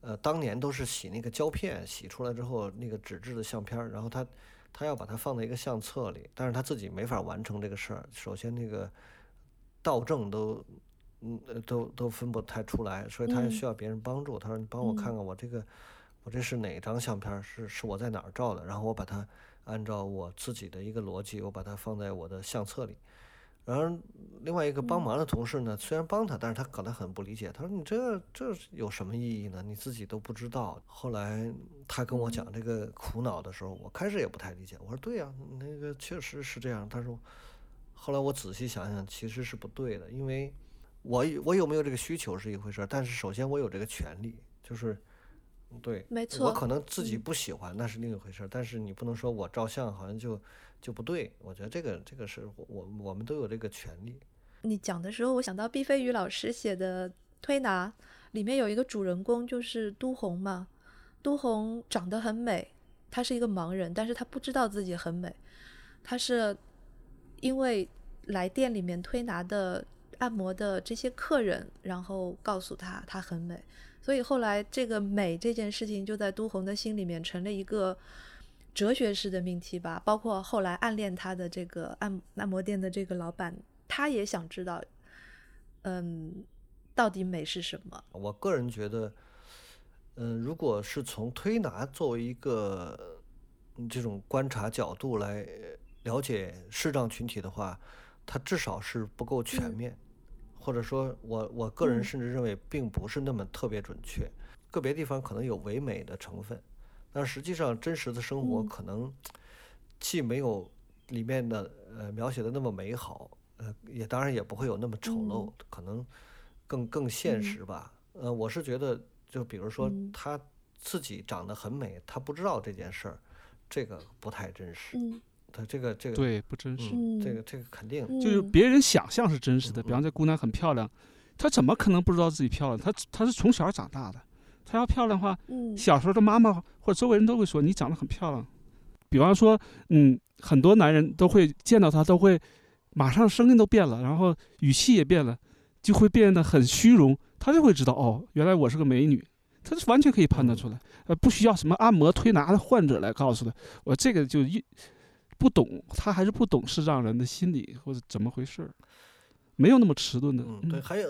呃，当年都是洗那个胶片，洗出来之后那个纸质的相片，然后他他要把它放在一个相册里，但是他自己没法完成这个事儿。首先那个倒正都。嗯，都都分不太出来，所以他需要别人帮助。他说：“你帮我看看我这个，我这是哪张相片？是是我在哪儿照的？然后我把它按照我自己的一个逻辑，我把它放在我的相册里。然后另外一个帮忙的同事呢，虽然帮他，但是他可能很不理解。他说：你这这有什么意义呢？你自己都不知道。后来他跟我讲这个苦恼的时候，我开始也不太理解。我说：对呀，那个确实是这样。他说，后来我仔细想想，其实是不对的，因为。我我有没有这个需求是一回事儿，但是首先我有这个权利，就是，对，没错，我可能自己不喜欢，那是另一回事儿，但是你不能说我照相好像就就不对，我觉得这个这个是我我们都有这个权利。你讲的时候，我想到毕飞宇老师写的《推拿》里面有一个主人公就是都红嘛，都红长得很美，他是一个盲人，但是他不知道自己很美，他是因为来店里面推拿的。按摩的这些客人，然后告诉他她很美，所以后来这个美这件事情就在都红的心里面成了一个哲学式的命题吧。包括后来暗恋他的这个按按摩店的这个老板，他也想知道，嗯，到底美是什么？我个人觉得，嗯，如果是从推拿作为一个这种观察角度来了解视障群体的话，它至少是不够全面。或者说，我我个人甚至认为并不是那么特别准确，个别地方可能有唯美的成分，但实际上真实的生活可能既没有里面的呃描写的那么美好，呃也当然也不会有那么丑陋，可能更更现实吧。呃，我是觉得，就比如说他自己长得很美，他不知道这件事儿，这个不太真实。他这个这个对不真实，这个这个肯定就是别人想象是真实的。比方这姑娘很漂亮，她怎么可能不知道自己漂亮？她她是从小长大的，她要漂亮的话，小时候的妈妈或者周围人都会说你长得很漂亮。比方说，嗯，很多男人都会见到她都会马上声音都变了，然后语气也变了，就会变得很虚荣。她就会知道哦，原来我是个美女，他是完全可以判断出来，呃，不需要什么按摩推拿的患者来告诉他，我这个就一。不懂，他还是不懂视障人的心理或者怎么回事儿，没有那么迟钝的。嗯，对，还有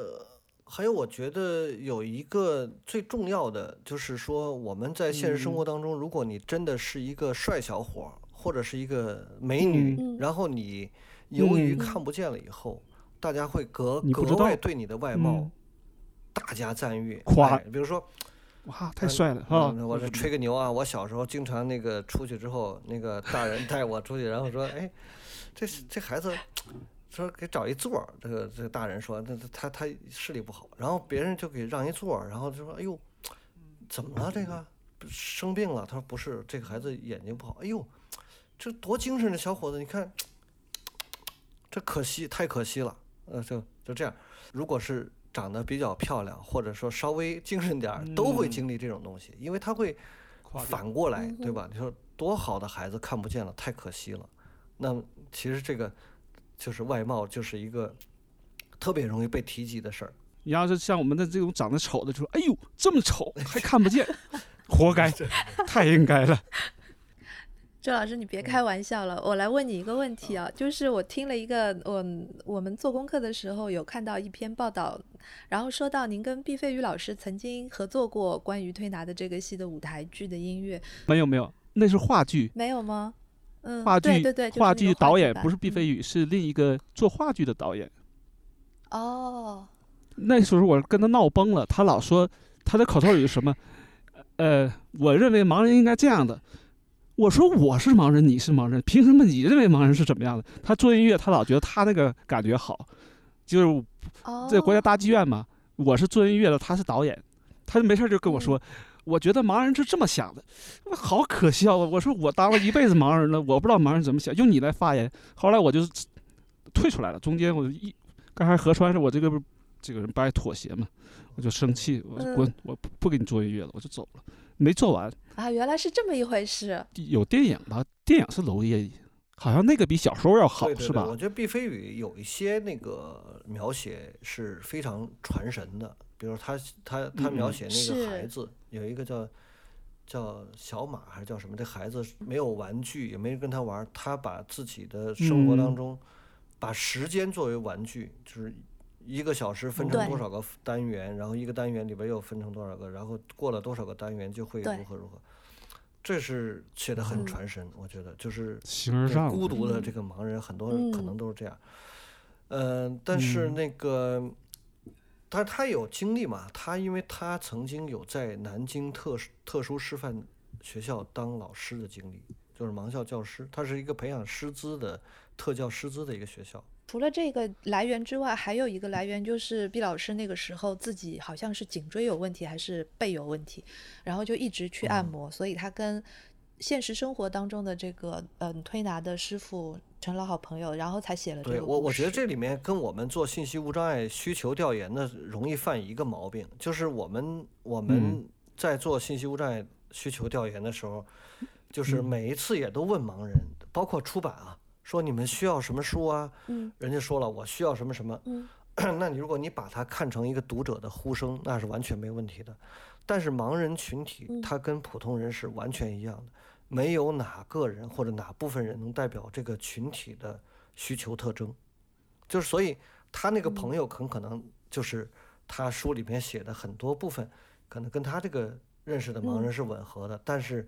还有，我觉得有一个最重要的，就是说我们在现实生活当中，如果你真的是一个帅小伙或者是一个美女，然后你由于看不见了以后，大家会格格外对你的外貌大加赞誉，夸，比如说。哇，太帅了啊！我这吹个牛啊！我小时候经常那个出去之后，那个大人带我出去，然后说：“哎，这这孩子说给找一座儿，这个这个大人说，那他他视力不好，然后别人就给让一座儿，然后就说，哎呦，怎么了这个生病了？他说不是，这个孩子眼睛不好。哎呦，这多精神的小伙子，你看，这可惜太可惜了。呃，就就这样，如果是长得比较漂亮，或者说稍微精神点儿，都会经历这种东西，因为他会反过来，对吧？你说多好的孩子看不见了，太可惜了。那其实这个就是外貌，就是一个特别容易被提及的事儿。你要是像我们的这种长得丑的，就说：“哎呦，这么丑还看不见，活该，太应该了。”周老师，你别开玩笑了，我来问你一个问题啊，就是我听了一个，我我们做功课的时候有看到一篇报道，然后说到您跟毕飞宇老师曾经合作过关于推拿的这个戏的舞台剧的音乐。没有没有，那是话剧。没有吗？嗯，话剧对对对，话剧导演不是毕飞宇，是另一个做话剧的导演。哦。那时候我跟他闹崩了，他老说他的口头语是什么？呃，我认为盲人应该这样的。我说我是盲人，你是盲人，凭什么你认为盲人是怎么样的？他做音乐，他老觉得他那个感觉好，就是在国家大剧院嘛。我是做音乐的，他是导演，他就没事就跟我说，我觉得盲人是这么想的，好可笑啊！我说我当了一辈子盲人了，我不知道盲人怎么想，用你来发言。后来我就退出来了，中间我一刚才合川是我这个这个人不爱妥协嘛，我就生气，我就滚，我不不给你做音乐了，我就走了。没做完啊，原来是这么一回事。有电影吧？电影是娄烨，好像那个比小说要好，是吧？我觉得毕飞宇有一些那个描写是非常传神的，比如他他他描写那个孩子，有一个叫叫小马还是叫什么？这孩子没有玩具，也没人跟他玩，他把自己的生活当中把时间作为玩具，就是。一个小时分成多少个单元，然后一个单元里边又分成多少个，然后过了多少个单元就会如何如何，这是写的很传神，我觉得就是孤独的这个盲人，很多人可能都是这样。嗯，但是那个，但是他有经历嘛？他因为他曾经有在南京特殊特殊师范学校当老师的经历，就是盲校教师，他是一个培养师资的特教师资的一个学校。除了这个来源之外，还有一个来源就是毕老师那个时候自己好像是颈椎有问题还是背有问题，然后就一直去按摩，所以他跟现实生活当中的这个嗯推拿的师傅成了好朋友，然后才写了这个。对我，我觉得这里面跟我们做信息无障碍需求调研的容易犯一个毛病，就是我们我们在做信息无障碍需求调研的时候，就是每一次也都问盲人，包括出版啊。说你们需要什么书啊？嗯，人家说了，我需要什么什么。嗯，那你如果你把它看成一个读者的呼声，那是完全没问题的。但是盲人群体，他跟普通人是完全一样的，没有哪个人或者哪部分人能代表这个群体的需求特征。就是所以他那个朋友很可能就是他书里面写的很多部分，可能跟他这个认识的盲人是吻合的，但是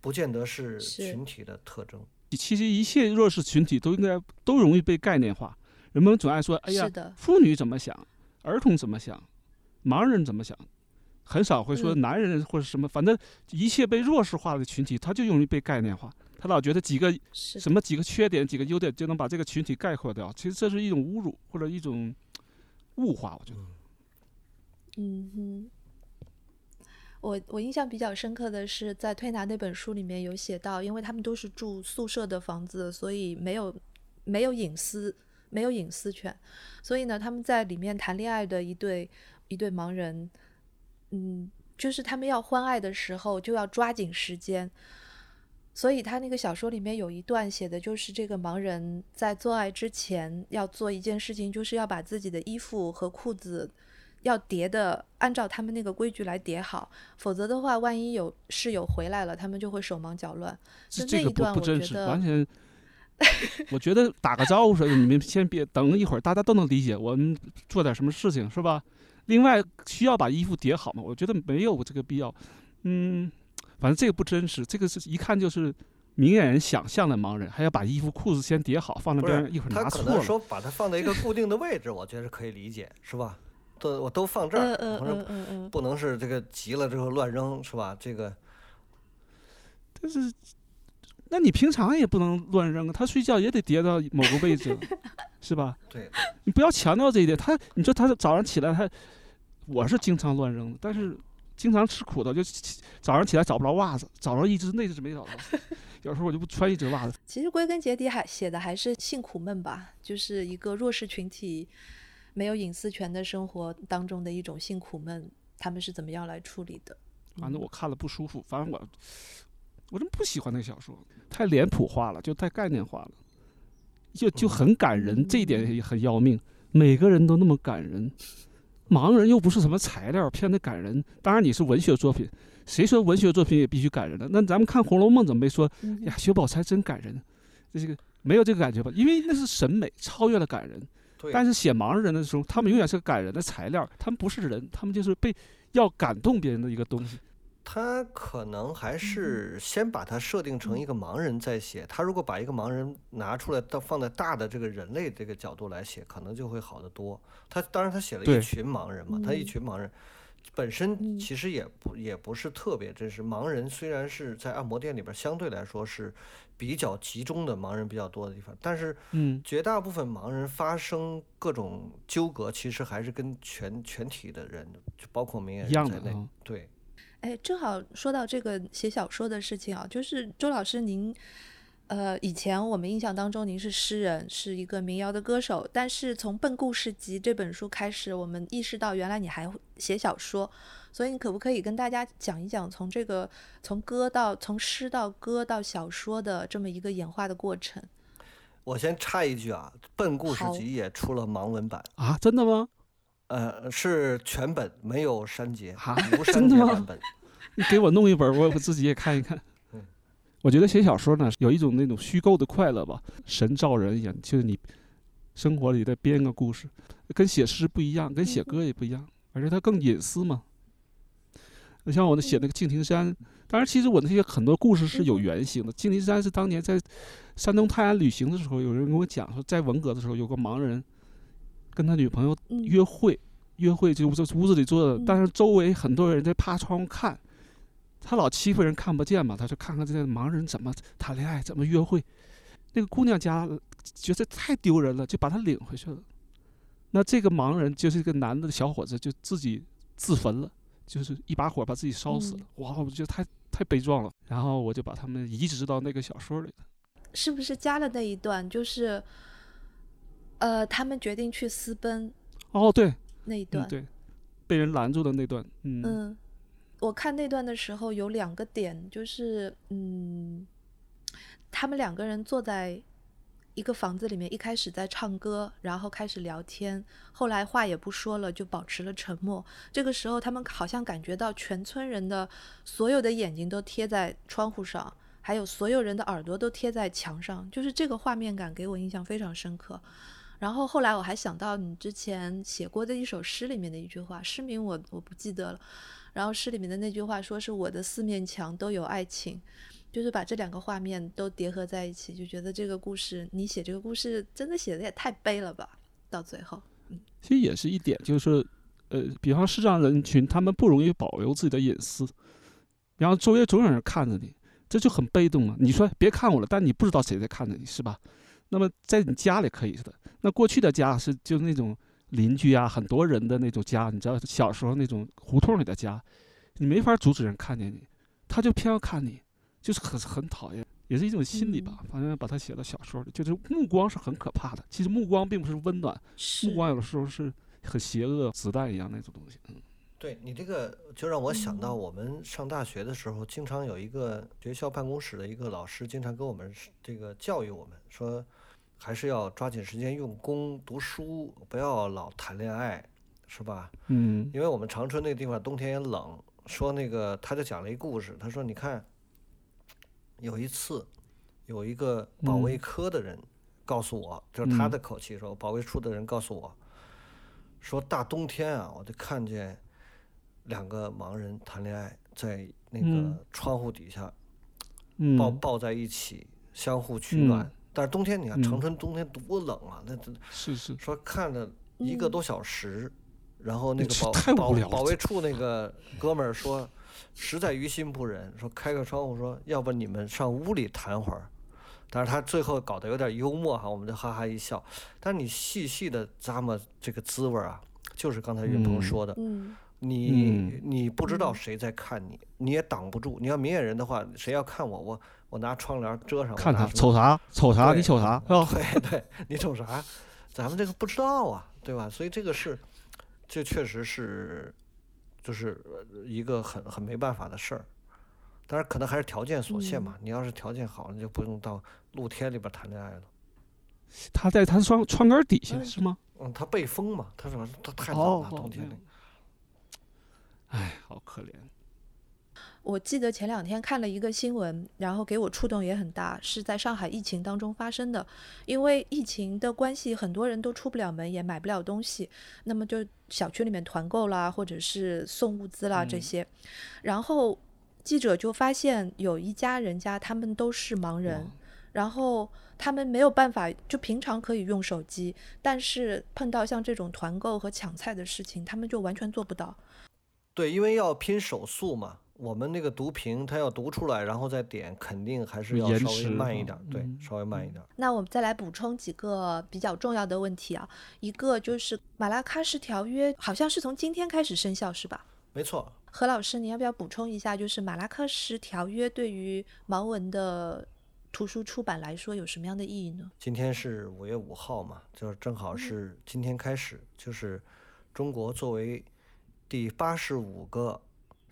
不见得是群体的特征。其实一切弱势群体都应该都容易被概念化，人们总爱说：“哎呀，妇女怎么想，儿童怎么想，盲人怎么想。”很少会说男人或者什么，反正一切被弱势化的群体，他就容易被概念化。他老觉得几个什么几个缺点、几个优点就能把这个群体概括掉。其实这是一种侮辱或者一种物化，我觉得。嗯哼。我我印象比较深刻的是，在推拿那本书里面有写到，因为他们都是住宿舍的房子，所以没有没有隐私，没有隐私权，所以呢，他们在里面谈恋爱的一对一对盲人，嗯，就是他们要欢爱的时候就要抓紧时间，所以他那个小说里面有一段写的就是这个盲人在做爱之前要做一件事情，就是要把自己的衣服和裤子。要叠的，按照他们那个规矩来叠好，否则的话，万一有室友回来了，他们就会手忙脚乱。是这个不不真实，完全。我觉得打个招呼说，你们先别等一会儿，大家都能理解。我们做点什么事情是吧？另外，需要把衣服叠好吗？我觉得没有这个必要。嗯，反正这个不真实，这个是一看就是明眼人想象的盲人，还要把衣服裤子先叠好，放那边一会儿拿错了。他可能说把它放在一个固定的位置，我觉得是可以理解，是吧？都我都放这儿，我说不能是这个急了之后乱扔，是吧？这个，但是那你平常也不能乱扔啊，他睡觉也得叠到某个位置，是吧？对，你不要强调这一点。他，你说他早上起来，他我是经常乱扔的，但是经常吃苦的，就早上起来找不着袜子，找着一只那只没找着，有时候我就不穿一只袜子。其实归根结底还写的还是性苦闷吧，就是一个弱势群体没有隐私权的生活当中的一种性苦闷，他们是怎么样来处理的？反正我看了不舒服，反正我。我真不喜欢那个小说，太脸谱化了，就太概念化了，就就很感人，这一点也很要命。每个人都那么感人，盲人又不是什么材料，偏得感人。当然你是文学作品，谁说文学作品也必须感人的？那咱们看《红楼梦》怎么没说呀？薛宝钗真感人，这个没有这个感觉吧？因为那是审美超越了感人。但是写盲人的时候，他们永远是个感人的材料，他们不是人，他们就是被要感动别人的一个东西。他可能还是先把它设定成一个盲人再写。他如果把一个盲人拿出来，到放在大的这个人类这个角度来写，可能就会好得多。他当然他写了一群盲人嘛，他一群盲人本身其实也不也不是特别真实。盲人虽然是在按摩店里边相对来说是比较集中的盲人比较多的地方，但是嗯绝大部分盲人发生各种纠葛，其实还是跟全全体的人，就包括明眼人在内，对。哎，正好说到这个写小说的事情啊，就是周老师您，呃，以前我们印象当中您是诗人，是一个民谣的歌手，但是从《笨故事集》这本书开始，我们意识到原来你还写小说，所以你可不可以跟大家讲一讲从这个从歌到从诗到歌到小说的这么一个演化的过程？我先插一句啊，《笨故事集》也出了盲文版啊？真的吗？呃，是全本没有删节，无 删节版本。你给我弄一本，我我自己也看一看。我觉得写小说呢，有一种那种虚构的快乐吧，神造人一样，就是你生活里在编个故事，跟写诗不一样，跟写歌也不一样，而且它更隐私嘛。你像我那写那个敬亭山，当然其实我那些很多故事是有原型的。敬亭山是当年在山东泰安旅行的时候，有人跟我讲说，在文革的时候有个盲人。跟他女朋友约会，约会就在屋子里坐着，但是周围很多人在趴窗户看，他老欺负人看不见嘛，他就看看这些盲人怎么谈恋爱，怎么约会。那个姑娘家觉得太丢人了，就把他领回去了。那这个盲人就是一个男的小伙子，就自己自焚了，就是一把火把自己烧死了。哇，我觉得太太悲壮了。然后我就把他们移植到那个小说里是不是加了那一段？就是。呃，他们决定去私奔。哦，对，那一段，对，被人拦住的那段。嗯，我看那段的时候有两个点，就是嗯，他们两个人坐在一个房子里面，一开始在唱歌，然后开始聊天，后来话也不说了，就保持了沉默。这个时候，他们好像感觉到全村人的所有的眼睛都贴在窗户上，还有所有人的耳朵都贴在墙上，就是这个画面感给我印象非常深刻。然后后来我还想到你之前写过的一首诗里面的一句话，诗名我我不记得了。然后诗里面的那句话说是我的四面墙都有爱情，就是把这两个画面都叠合在一起，就觉得这个故事你写这个故事真的写的也太悲了吧？到最后，嗯，其实也是一点，就是呃，比方视障人群，他们不容易保留自己的隐私，然后周围总有人看着你，这就很被动了。你说别看我了，但你不知道谁在看着你，是吧？那么在你家里可以的。那过去的家是就那种邻居啊，很多人的那种家，你知道小时候那种胡同里的家，你没法阻止人看见你，他就偏要看你，就是很很讨厌，也是一种心理吧。反正把它写到小说里，就是目光是很可怕的。其实目光并不是温暖，目光有的时候是很邪恶，子弹一样那种东西。嗯，对你这个就让我想到我们上大学的时候，经常有一个学校办公室的一个老师，经常跟我们这个教育我们说。还是要抓紧时间用功读书，不要老谈恋爱，是吧？嗯。因为我们长春那个地方冬天也冷，说那个他就讲了一故事，他说：“你看，有一次，有一个保卫科的人告诉我，就是他的口气说，保卫处的人告诉我，说大冬天啊，我就看见两个盲人谈恋爱，在那个窗户底下抱抱在一起，相互取暖。”但是冬天，你看长春冬天多冷啊！那这是是。说看了一个多小时，然后那个保保保卫处那个 哥们儿说实在于心不忍，说开个窗户，说要不你们上屋里谈会儿。但是他最后搞得有点幽默哈，我们就哈哈一笑。但是你细细的咂摸这个滋味啊，就是刚才云鹏说的，嗯你你不知道谁在看你，你也挡不住。你要明眼人的话，谁要看我，我我拿窗帘遮上。看他瞅啥？瞅啥？你瞅啥？对对，你瞅啥？咱们这个不知道啊，对吧？所以这个是，这确实是，就是一个很很没办法的事儿。但是，可能还是条件所限嘛。你要是条件好，你就不用到露天里边谈恋爱了。他在他窗窗根底下是吗？嗯，他被封嘛。他说他太冷了，冬天里。哎，好可怜。我记得前两天看了一个新闻，然后给我触动也很大，是在上海疫情当中发生的。因为疫情的关系，很多人都出不了门，也买不了东西，那么就小区里面团购啦，或者是送物资啦这些。然后记者就发现有一家人家，他们都是盲人，然后他们没有办法，就平常可以用手机，但是碰到像这种团购和抢菜的事情，他们就完全做不到。对，因为要拼手速嘛，我们那个读屏，它要读出来，然后再点，肯定还是要稍微慢一点，对，稍微慢一点。那我们再来补充几个比较重要的问题啊，一个就是马拉喀什条约好像是从今天开始生效，是吧？没错。何老师，你要不要补充一下，就是马拉喀什条约对于盲文的图书出版来说有什么样的意义呢？今天是五月五号嘛，就是正好是今天开始，就是中国作为。第八十五个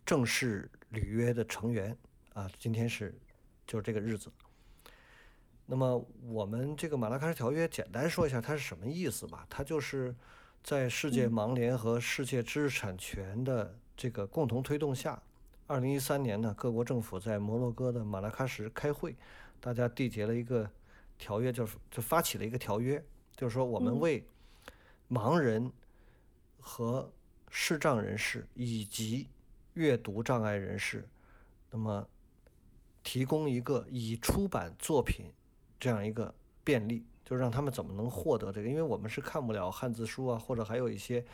正式履约的成员啊，今天是就是这个日子。那么我们这个马拉喀什条约，简单说一下它是什么意思吧。它就是在世界盲联和世界知识产权的这个共同推动下，二零一三年呢，各国政府在摩洛哥的马拉喀什开会，大家缔结了一个条约，就是就发起了一个条约，就是说我们为盲人和视障人士以及阅读障碍人士，那么提供一个已出版作品这样一个便利，就让他们怎么能获得这个？因为我们是看不了汉字书啊，或者还有一些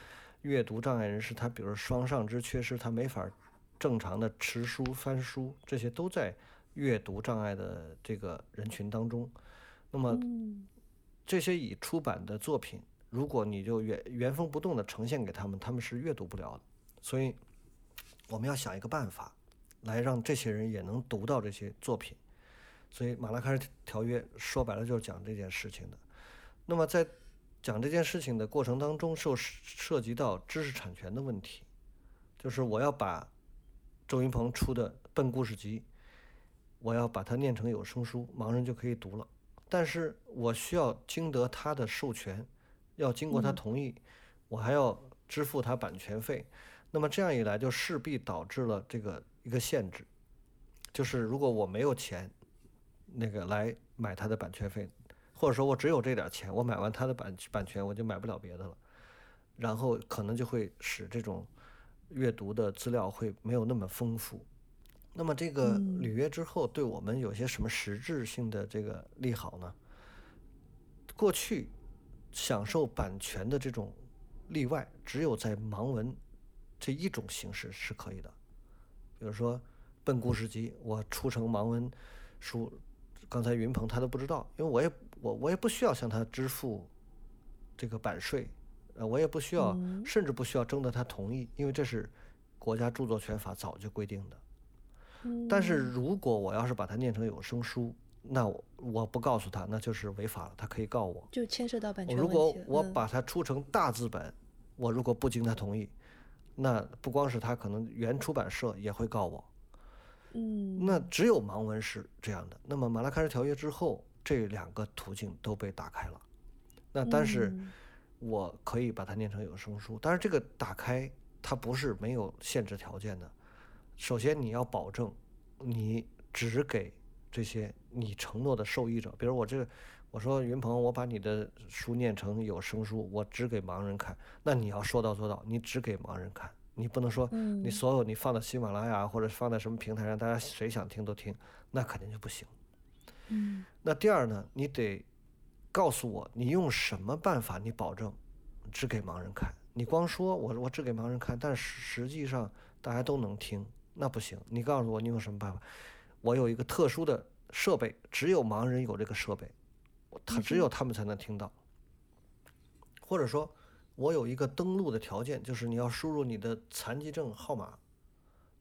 阅读障碍人士，他比如双上肢缺失，他没法正常的持书翻书，这些都在阅读障碍的这个人群当中。那么这些已出版的作品。如果你就原原封不动的呈现给他们，他们是阅读不了的。所以我们要想一个办法，来让这些人也能读到这些作品。所以马拉喀什条约说白了就是讲这件事情的。那么在讲这件事情的过程当中，受涉及到知识产权的问题，就是我要把周云鹏出的《笨故事集》，我要把它念成有声书，盲人就可以读了。但是我需要经得他的授权。要经过他同意，我还要支付他版权费，那么这样一来就势必导致了这个一个限制，就是如果我没有钱，那个来买它的版权费，或者说我只有这点钱，我买完它的版版权我就买不了别的了，然后可能就会使这种阅读的资料会没有那么丰富。那么这个履约之后对我们有些什么实质性的这个利好呢？过去。享受版权的这种例外，只有在盲文这一种形式是可以的。比如说《笨故事集》，我出成盲文书，刚才云鹏他都不知道，因为我也我我也不需要向他支付这个版税，呃，我也不需要，甚至不需要征得他同意，因为这是国家著作权法早就规定的。但是如果我要是把它念成有声书，那我我不告诉他，那就是违法了，他可以告我。就牵涉到版权如果我把它出成大字本，我如果不经他同意，那不光是他，可能原出版社也会告我。嗯。那只有盲文是这样的。那么马拉喀什条约之后，这两个途径都被打开了。那但是我可以把它念成有声书，但是这个打开它不是没有限制条件的。首先你要保证你只给。这些你承诺的受益者，比如我这个，我说云鹏，我把你的书念成有声书，我只给盲人看，那你要说到做到，你只给盲人看，你不能说你所有你放到喜马拉雅或者放在什么平台上，大家谁想听都听，那肯定就不行。嗯。那第二呢，你得告诉我你用什么办法，你保证只给盲人看。你光说我我只给盲人看，但实际上大家都能听，那不行，你告诉我你有什么办法？我有一个特殊的设备，只有盲人有这个设备，他只有他们才能听到。或者说，我有一个登录的条件，就是你要输入你的残疾证号码。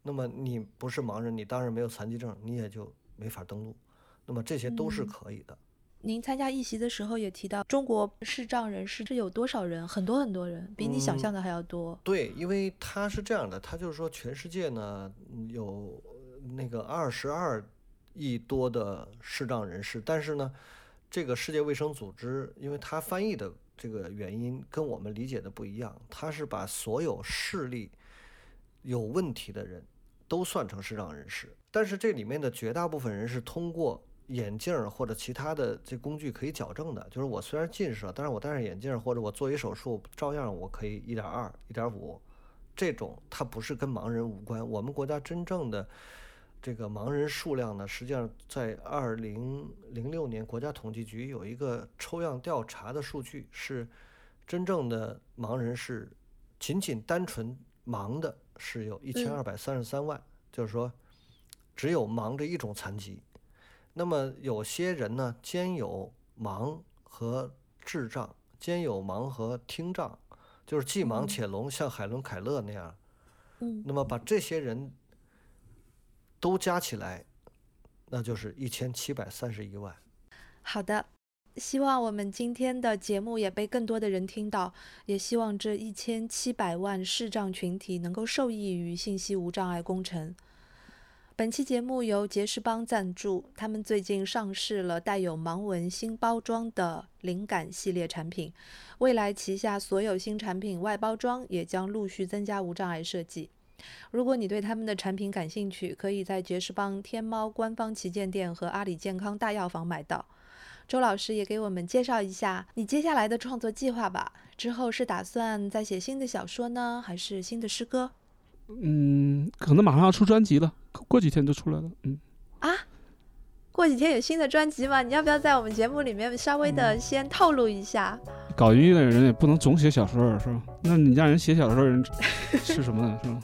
那么你不是盲人，你当然没有残疾证，你也就没法登录。那么这些都是可以的。您参加议席的时候也提到，中国视障人士是有多少人？很多很多人，比你想象的还要多。对，因为他是这样的，他就是说全世界呢有那个二十二亿多的视障人士，但是呢，这个世界卫生组织，因为它翻译的这个原因跟我们理解的不一样，它是把所有视力有问题的人都算成视障人士，但是这里面的绝大部分人是通过。眼镜或者其他的这工具可以矫正的，就是我虽然近视了，但是我戴上眼镜或者我做一手术，照样我可以一点二、一点五，这种它不是跟盲人无关。我们国家真正的这个盲人数量呢，实际上在二零零六年国家统计局有一个抽样调查的数据，是真正的盲人是仅仅单纯盲的是有一千二百三十三万，就是说只有盲这一种残疾。那么有些人呢，兼有盲和智障，兼有盲和听障，就是既盲且聋，像海伦·凯勒那样。嗯。那么把这些人都加起来，那就是一千七百三十一万。好的，希望我们今天的节目也被更多的人听到，也希望这一千七百万视障群体能够受益于信息无障碍工程。本期节目由杰士邦赞助，他们最近上市了带有盲文新包装的灵感系列产品，未来旗下所有新产品外包装也将陆续增加无障碍设计。如果你对他们的产品感兴趣，可以在爵士邦天猫官方旗舰店和阿里健康大药房买到。周老师也给我们介绍一下你接下来的创作计划吧。之后是打算再写新的小说呢，还是新的诗歌？嗯，可能马上要出专辑了，过几天就出来了。嗯啊，过几天有新的专辑吗？你要不要在我们节目里面稍微的先透露一下？搞音乐的人也不能总写小说，是吧？那你让人写小说人 是什么呢？是吧？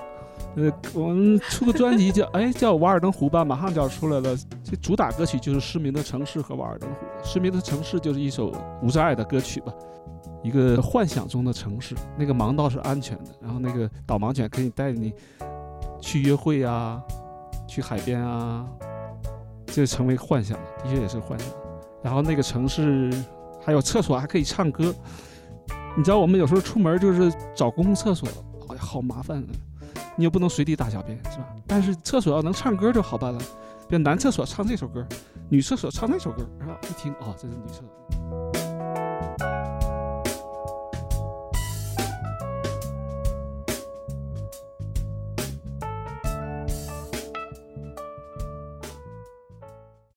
呃，我们出个专辑叫哎叫《瓦尔登湖》吧，马上就要出来了。这主打歌曲就是《失明的城市》和《瓦尔登湖》。《失明的城市》就是一首无障碍的歌曲吧。一个幻想中的城市，那个盲道是安全的，然后那个导盲犬可以带你去约会啊，去海边啊，这成为幻想了，的确也是幻想。然后那个城市还有厕所，还可以唱歌。你知道我们有时候出门就是找公共厕所，哎呀，好麻烦啊！你又不能随地大小便，是吧？但是厕所要能唱歌就好办了，比如男厕所唱这首歌，女厕所唱那首歌，然后一听，哦，这是女厕所。